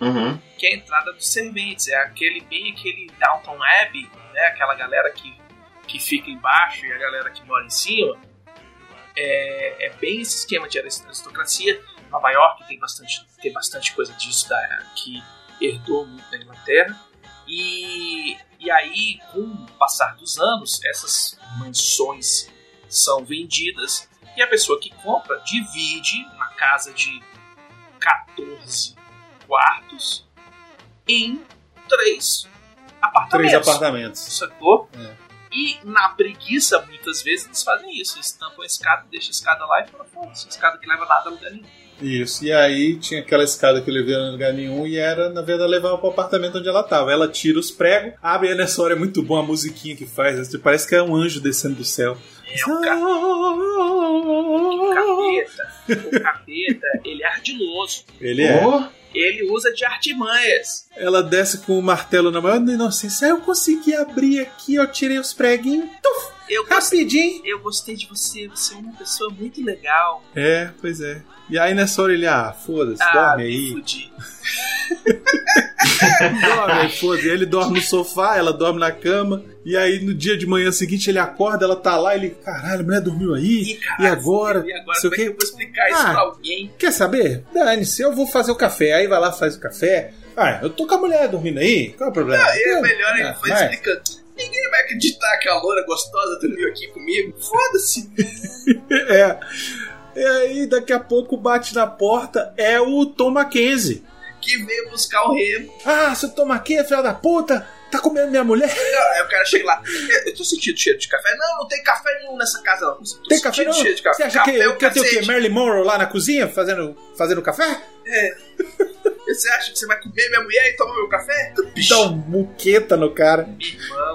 Uhum. que é a entrada dos serventes. É aquele bem aquele Downton Abbey, né? Aquela galera que, que fica embaixo e a galera que mora em cima. É, é bem esse esquema de aristocracia. Nova York tem bastante, tem bastante coisa disso da, que herdou muito da Inglaterra. E, e aí, com o passar dos anos, essas mansões são vendidas e a pessoa que compra divide uma casa de 14 quartos em três apartamentos. Três apartamentos. Sacou? É. E na preguiça, muitas vezes, eles fazem isso. Eles tampam a escada, deixam a escada lá e falam, foda-se, a escada que leva nada a lugar nenhum. Isso, e aí tinha aquela escada que levava em lugar nenhum e era, na verdade, levava pro apartamento onde ela tava. Ela tira os pregos, abre e nessa hora é muito bom a musiquinha que faz, assim, parece que é um anjo descendo do céu. É o, ca... o capeta. O capeta, ele é ardiloso. Ele é. Ele usa de artimanhas. Ela desce com o martelo na mão, inocência, eu consegui abrir aqui, eu tirei os preguinhos, tuf, Eu rapidinho. Eu gostei de você, você é uma pessoa muito legal. É, pois é. E aí nessa hora ele, ah, foda-se, Ah, dorme me aí. fudi. dorme aí, foda-se. Ele dorme no sofá, ela dorme na cama. E aí no dia de manhã seguinte ele acorda, ela tá lá, ele, caralho, a mulher dormiu aí. e agora? E agora, Sei como é que eu vou explicar isso Ah. pra alguém? Quer saber? Dane-se, eu vou fazer o café. Aí vai lá, faz o café. Ah, eu tô com a mulher dormindo aí. Qual é o problema? Ah, é melhor ele ah, vai. explicando. Ninguém vai acreditar que a loura gostosa dormiu aqui comigo. Foda-se. é. E aí, daqui a pouco bate na porta, é o Tom Mackenzie. Que veio buscar o remo. Ah, seu Tom Mackenzie, filho da puta, tá comendo minha mulher? Não, aí o cara chega lá. Eu tô sentindo cheiro de café. Não, não tem café nenhum nessa casa, não. Tô Tem café não? cheiro de café. Você acha Café que é eu o quero ter o quê? Marilyn Monroe lá na cozinha fazendo, fazendo café? É. Você acha que você vai comer minha mulher e tomar meu café? Dá um muqueta no cara. Irmão.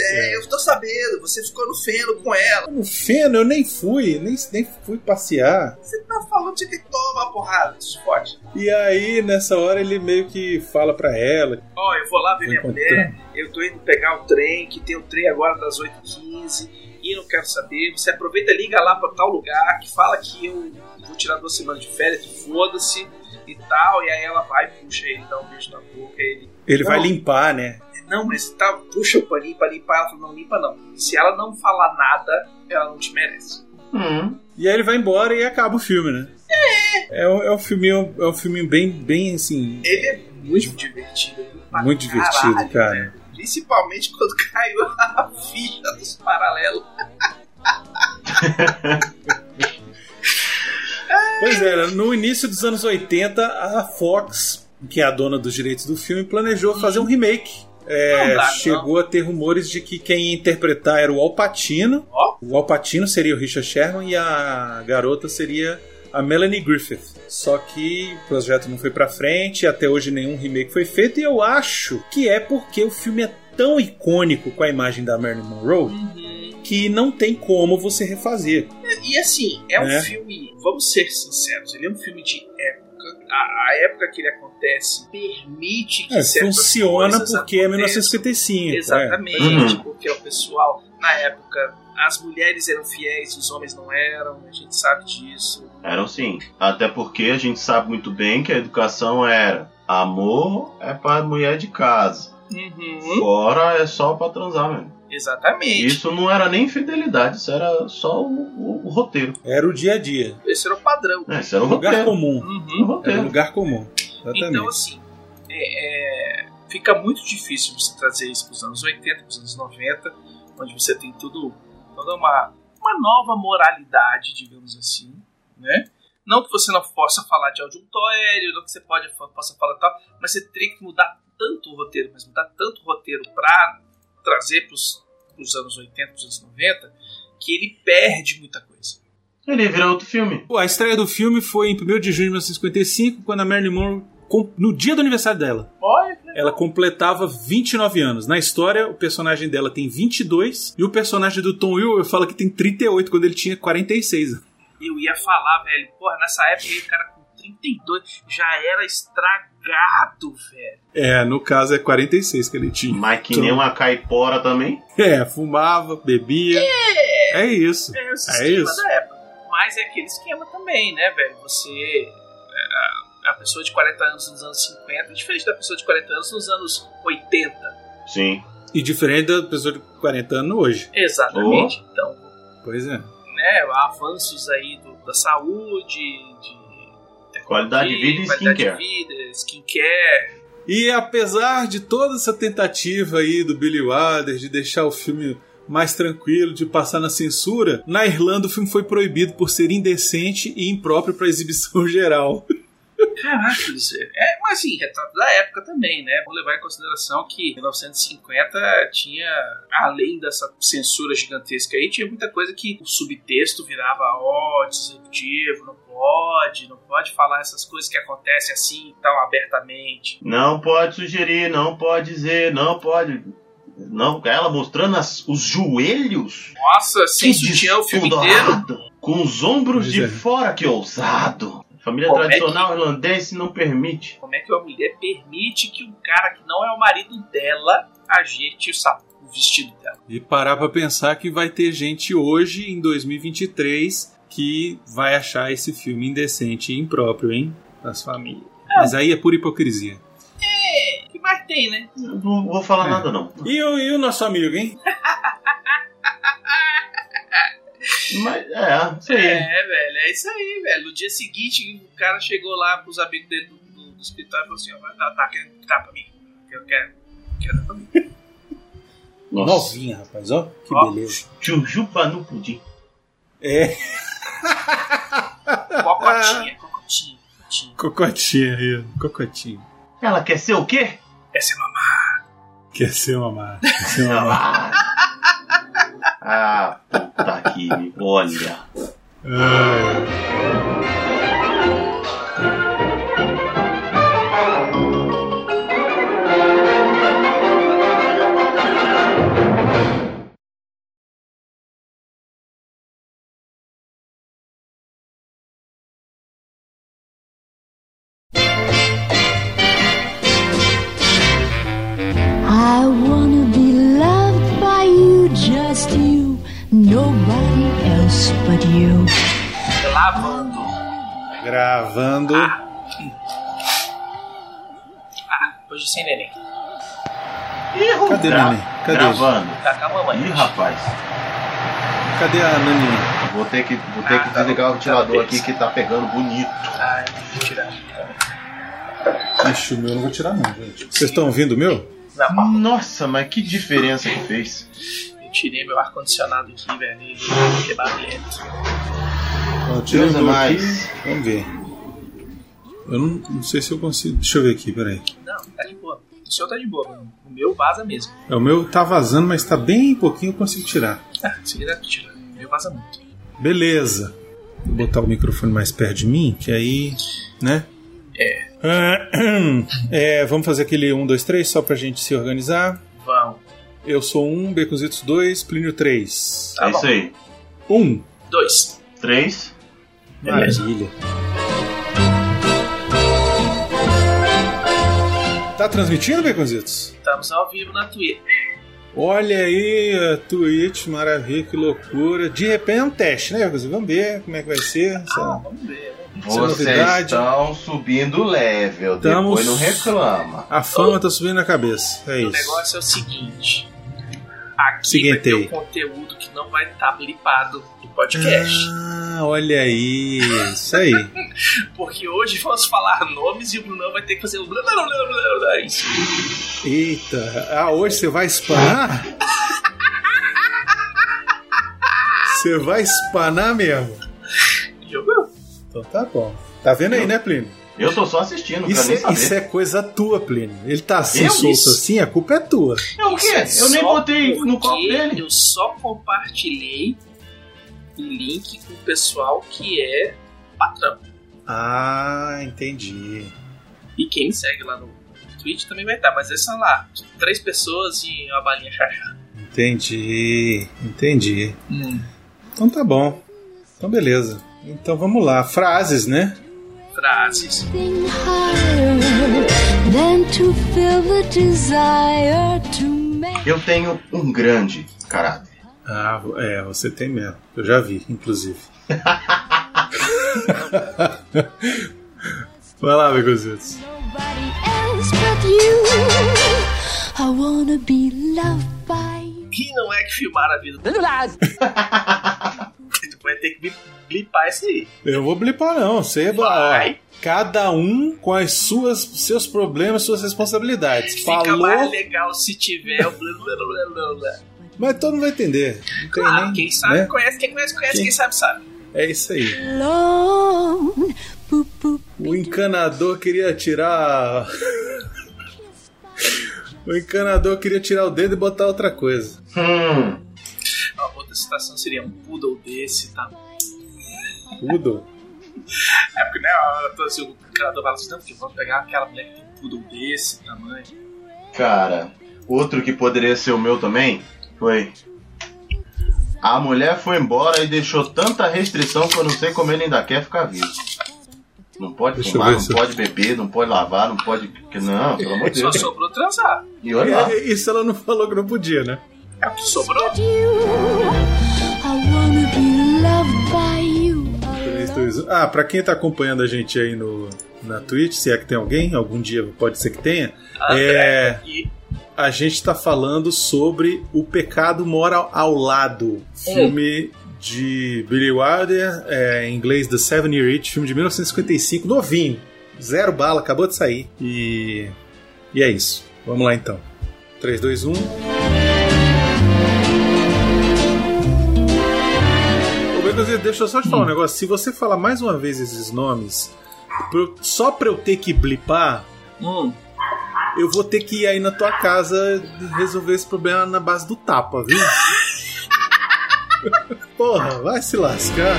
É, eu tô sabendo, você ficou no feno com ela. No feno, eu nem fui, nem, nem fui passear. Você tá falando de que toma uma porrada, isso pode. E aí, nessa hora, ele meio que fala pra ela. Ó, eu vou lá ver minha mulher, eu tô indo pegar o trem, que tem o trem agora das 8h15, e não quero saber. Você aproveita e liga lá pra tal lugar, que fala que eu vou tirar duas semanas de férias, foda-se e tal. E aí ela vai, puxa ele, dá um beijo na boca, ele. Ele vai Não, limpar, né? Não, mas tá, puxa o paninho pra limpar. Ela fala, não, limpa não. Se ela não falar nada, ela não te merece. E aí ele vai embora e acaba o filme, né? É. É um, é um filminho, é um filminho bem, bem assim. Ele é muito divertido. Muito divertido, caralho, cara. velho. Principalmente quando caiu a ficha dos paralelos. Pois é, no início dos anos 80, a Fox, que é a dona dos direitos do filme, planejou fazer um remake. É, Não dá, chegou a ter rumores de que quem ia interpretar era o Al Pacino. O Al Pacino seria o Richard Sherman e a garota seria a Melanie Griffith. Só que o projeto não foi pra frente, até hoje nenhum remake foi feito, e eu acho que é porque o filme é tão icônico com a imagem da Marilyn Monroe que não tem como você refazer. E assim, é um É. filme, vamos ser sinceros, ele é um filme de época. A, a época que ele acontece permite que É, funciona porque é aconteçam. 1975. Exatamente, é. porque o pessoal, na época, as mulheres eram fiéis, os homens não eram, a gente sabe disso. Eram sim. Até porque a gente sabe muito bem que a educação era amor é pra mulher de casa. Uhum. Fora é só pra transar mesmo. Exatamente. Isso não era nem fidelidade, isso era só o, o- o roteiro. Era o dia a dia. Esse era o padrão. É, isso era o lugar roteiro. comum. Uhum. O roteiro. Era um lugar comum. Exatamente. Então, assim, é- é, fica muito difícil você trazer isso para os anos 80, para os anos 90, onde você tem tudo, toda uma, uma nova moralidade, digamos assim, né? Não que você não possa falar de auditório, não que você pode, possa falar tal, mas você teria que mudar tanto o roteiro, mas mudar tanto o roteiro para trazer para os anos 80, para os anos 90, que ele perde muita coisa. Ele vira outro filme. A estreia do filme foi em 1 de junho de 1955, quando a Marilyn Monroe, no dia do aniversário dela, Olha, ela completava 29 anos. Na história, o personagem dela tem 22 e o personagem do Tom Will fala que tem 38 quando ele tinha 46. Eu ia falar, velho, porra, nessa época aí o cara com 32 já era estragado, velho. É, no caso é 46 que ele tinha. Mas que nem uma caipora também. É, fumava, bebia. É, isso. É o É esquema isso. da época. Mas é aquele esquema também, né, velho? Você. é, A, a pessoa de 40 anos nos anos 50 é diferente da pessoa de 40 anos nos anos 80. Sim. E diferente da pessoa de 40 anos hoje. Exatamente. Então, Pois é. né, avanços aí do- da saúde, de. Qualidade de vida e qualidade de skincare. vida, skincare. E apesar de toda essa tentativa aí do Billy Wilder de deixar o filme mais tranquilo, de passar na censura, na Irlanda o filme foi proibido por ser indecente e impróprio para exibição geral. Caraca, isso é, é, mas assim, retrato da época também, né? Vamos levar em consideração que em 1950 tinha, além dessa censura gigantesca aí, tinha muita coisa que o subtexto virava ó, disruptivo, não pode, não pode falar essas coisas que acontecem assim tão abertamente. Não pode sugerir, não pode dizer, não pode. Não, ela mostrando as- os joelhos. Nossa, sem Que sutiã o filme inteiro. Com os ombros Pois de é. fora, que ousado. Família Como é tradicional irlandesa não permite. Como é que uma mulher permite que um cara que não é o marido dela ajeite o, sa- o vestido dela? E parar pra pensar que vai ter gente hoje, em 2023, que vai achar esse filme indecente e impróprio, hein? Das famílias. Mas aí é pura hipocrisia. É, que mais tem, né? Não vou falar É. nada, não. E o, e o nosso amigo, hein? Mas, é, isso aí. É, velho, é isso aí, velho. No dia seguinte, o cara chegou lá pros amigos dele do, do, do escritório e falou assim: ó, vai dar, tá querendo dar pra mim. Eu quero, quero dar pra mim. Novinha, rapaz, ó. Que Ó. beleza. Jujuba no pudim. É, Cocotinha, cocotinha, cocotinha. cocotinha aí, cocotinha. Ela quer ser o quê? Essa é mamar. Quer ser uma marca. Quer ser uma marca. Ah, puta que me- Olha. I Gravando. Ah, hoje sem neném. Ih, Cadê gra- neném? Cadê? Gravando. Tá com a mamãe. Ih, rapaz. Cadê a Naninha? Vou ter que, vou ter que desligar o ventilador aqui que tá pegando bonito. Ah, eu vou tirar. Ixi, o meu eu não vou tirar não, gente. Vocês estão ouvindo o meu? Não, Nossa, mas que diferença que fez. eu tirei meu ar-condicionado aqui, velho. É barulhento. Ó, tirei o é meu aqui. Vamos ver. Eu não, não sei se eu consigo. Deixa eu ver aqui, peraí. Não, tá de boa. O seu tá de boa. O meu vaza mesmo. É, o meu tá vazando, mas tá bem pouquinho, eu consigo tirar. Ah, se dá pra tirar. O meu vaza muito. Beleza. Vou botar o microfone mais perto de mim, que aí, né? É. É, vamos fazer aquele 1, 2, 3 só pra gente se organizar. Vamos. Eu sou 1, Beconzitos 2, Plínio 3. Tá é isso aí. 1. Dois. Três. Maravilha. Tá transmitindo, Beconzitos? Estamos ao vivo na Twitch. Olha aí a Twitch, maravilha, que loucura. De repente é um teste, né, Beconzitos? Vamos ver como é que vai ser. essa- Vamos ver. Vocês estão subindo o level. Tamo- Depois não reclama. A fama tá subindo na cabeça. É O isso. negócio é o seguinte. Aqui Seguinte vai ter um conteúdo que não vai estar blipado do podcast. Ah, olha aí. Isso aí. Porque hoje vamos falar nomes e o Brunão vai ter que fazer o blá blá blá blá blá blá. Isso. Eita. Ah, hoje você vai espanar? Você vai espanar mesmo? Jogou? Então tá bom. Tá vendo aí, né, Plínio? Eu tô só assistindo, Isso, é- isso é coisa tua, Plínio. Ele tá assim, Eu? solto Isso. assim, a culpa é tua. É o quê? É Eu nem botei no copo dele. Eu só compartilhei link com o pessoal que é patrão. Ah, entendi. E quem me segue lá no Twitch também vai estar, mas esses são lá, três pessoas e uma balinha chachá. Entendi. Entendi. Hum. Então tá bom. Então beleza. Então vamos lá. Frases, né? Frases. Higher than to feel the desire to make. Eu tenho um grande caráter. Ah, é, você tem mesmo. Eu já vi, inclusive. Vai lá, Begozitos. else but you. I wanna be loved by you. E não é que filmaram a vida do Tu vai ter que bli- blipar isso aí. Eu vou blipar não, você Vai. ó, cada um com as suas seus problemas, suas responsabilidades. Fica Falou, mais legal se tiver mas todo mundo vai entender. Claro, nem, quem sabe né? conhece, quem conhece conhece, Quem- quem sabe sabe. É isso aí. O encanador queria tirar. o encanador queria tirar o dedo e botar outra coisa. Hum. Uma outra citação seria um poodle desse, tá? Poodle? É porque, né, eu tô assim, o encanador fala assim, não, porque vamos pegar aquela mulher que tem um poodle desse tamanho. Cara, outro que poderia ser o meu também foi. A mulher foi embora e deixou tanta restrição que eu não sei como ele ainda quer ficar vivo. Não pode Deixa fumar, não se- pode beber, não pode lavar, não pode. que Não, pelo amor de Só Deus. sobrou transar. E olha lá. É, Isso ela não falou que não podia, né? É o que sobrou. I wanna be loved by you. 3, 2, 1. Ah, pra quem tá acompanhando a gente aí no, na Twitch, se é que tem alguém, algum dia pode ser que tenha, é, E a gente tá falando sobre O Pecado Mora ao Lado, filme de Billy Wilder, é, em inglês The Seven Year Itch, filme de 1955, novinho, zero bala, acabou de sair. E, e é isso. Vamos lá então. 3, 2, 1. Ô, Beconzito, deixa eu só te falar um negócio. Se você falar mais uma vez esses nomes, só pra eu ter que blipar, Hum. Eu vou ter que ir aí na tua casa resolver esse problema na base do tapa, viu? Porra, vai se lascar.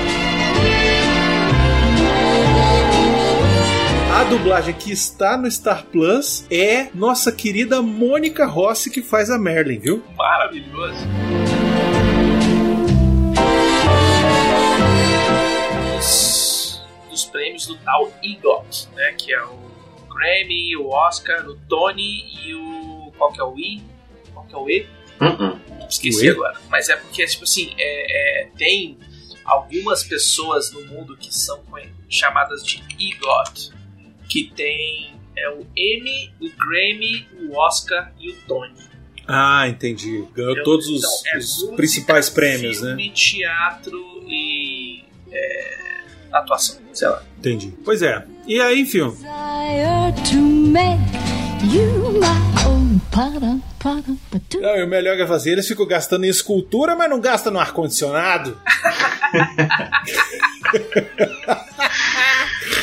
A dublagem que está no Star Plus é nossa querida Mônica Rossi que faz a Merlin, viu? Maravilhoso. Os, os prêmios do tal EGOT, né? Que é o Grammy, o Oscar, o Tony e o. Qual que é o I? Qual que é o E? Uh-uh. Esqueci O E? agora. Mas é porque, tipo assim, é, é, tem algumas pessoas no mundo que são chamadas de EGOT, que tem é, o Emmy, o Grammy, o Oscar e o Tony. Ah, entendi. Ganhou Entendeu? todos os, Então, é os música, principais prêmios, né? filme, teatro e é, atuação, sei lá. Entendi. Pois é. E aí, enfim. Não, e o melhor que é fazer, eles ficam gastando em escultura, mas não gastam no ar-condicionado.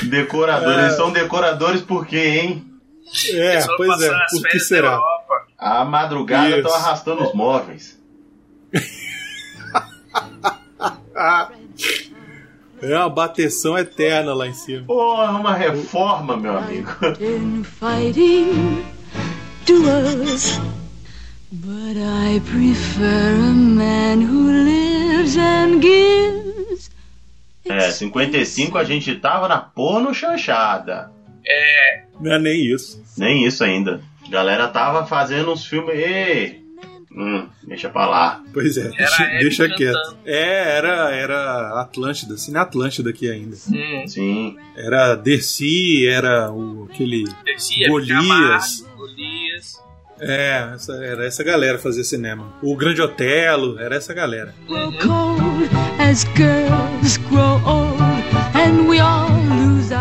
Decoradores, É. eles são decoradores por quê, hein? É, pois é, por que será? A madrugada estão arrastando os móveis. É uma bateção eterna lá em cima. Porra, uma reforma, meu amigo. In fighting duels. But I prefer a man who lives and gives. É, 55 a gente tava na porno chanchada. É, Não é nem isso. Nem isso ainda. A galera tava fazendo uns filmes. Ê, hum, deixa pra lá. Pois é, Era deixa, deixa quieto. É, era, era Atlântida, assim, na Atlântida aqui ainda. hum, Sim. Era Dercy, era o, aquele Descia, Golias. Camargo, Golias. É, essa, era essa galera fazia cinema. O Grande Otelo, era essa galera. Grow cold as girls grow old. And we all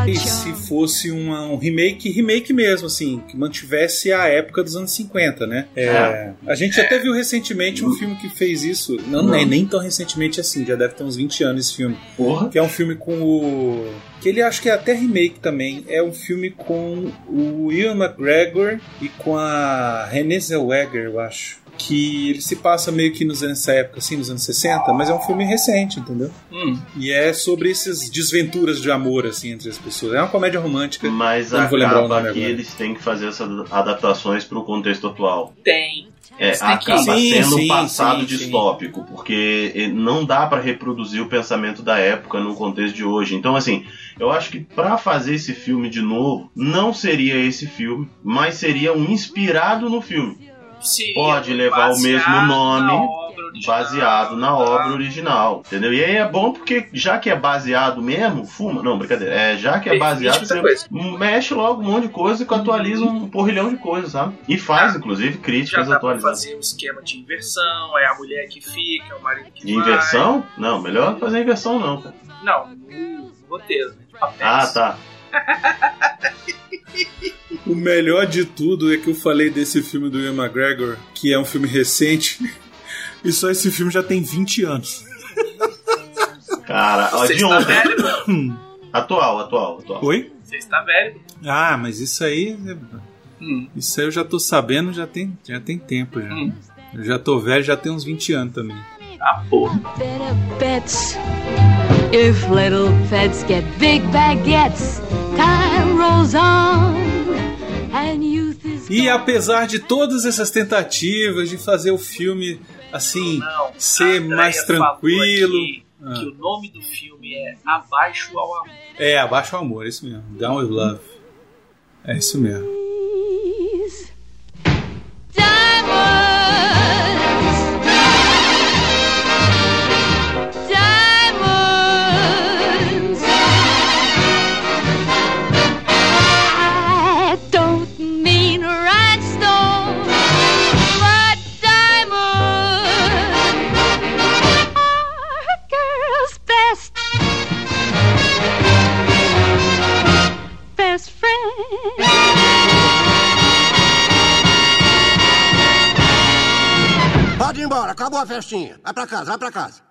E se fosse uma- um remake, remake mesmo, assim, que mantivesse a época dos anos 50, né? É, a gente até viu recentemente um filme que fez isso. Não, Não. nem, nem tão recentemente assim, já deve ter uns 20 anos esse filme. Porra. Que é um filme com o. Que ele acho que é até remake também. É um filme com o Ian McGregor e com a Renée Zellweger, eu acho. Que ele se passa meio que nos anos- nessa época, assim, nos anos 60, mas é um filme recente, entendeu? Hum, E é sobre essas desventuras de amor, assim, entre as pessoas. É uma comédia romântica. Mas não vou lembrar o acaba nome que agora. eles têm que fazer essas adaptações pro contexto atual. tem. É, acaba Sim, sendo sim, um passado sim, distópico, porque não dá pra reproduzir o pensamento da época no contexto de hoje. Então, assim, eu acho que pra fazer esse filme de novo, não seria esse filme, mas seria um inspirado no filme. Seria Pode levar o mesmo nome, na baseado na obra original, entendeu? E aí é bom porque já que é baseado mesmo, fuma. Não, brincadeira. É, já que é baseado, você mexe logo um monte de coisa e atualiza um porrilhão de coisas, sabe? E faz, inclusive, Já críticas pra atualizadas. fazer um esquema de inversão, é a mulher que fica, é o marido que De vai. inversão? Não, melhor fazer inversão não, cara. Não, no roteiro, né? De papéis. Ah, tá. O melhor de tudo é que eu falei desse filme do Ian McGregor, que é um filme recente, e só esse filme já tem 20 anos. Cara, ó, de está ontem. velho? Atual, atual, atual. Oi? Você está velho. Ah, mas isso aí. Hum. Isso aí eu já tô sabendo, já tem, já tem tempo já. Eu já tô velho, já tem uns 20 anos também. Ah, porra. If little pets get big baguettes, time rolls on. And youth is E apesar de todas essas tentativas de fazer o filme assim ser Andréia mais falou tranquilo, aqui Ah. Que o nome do filme é Abaixo ao Amor. é abaixo o amor, é isso mesmo. Down with love. É isso mesmo. diamonds. Acabou a festinha. Vai pra casa, vai pra casa.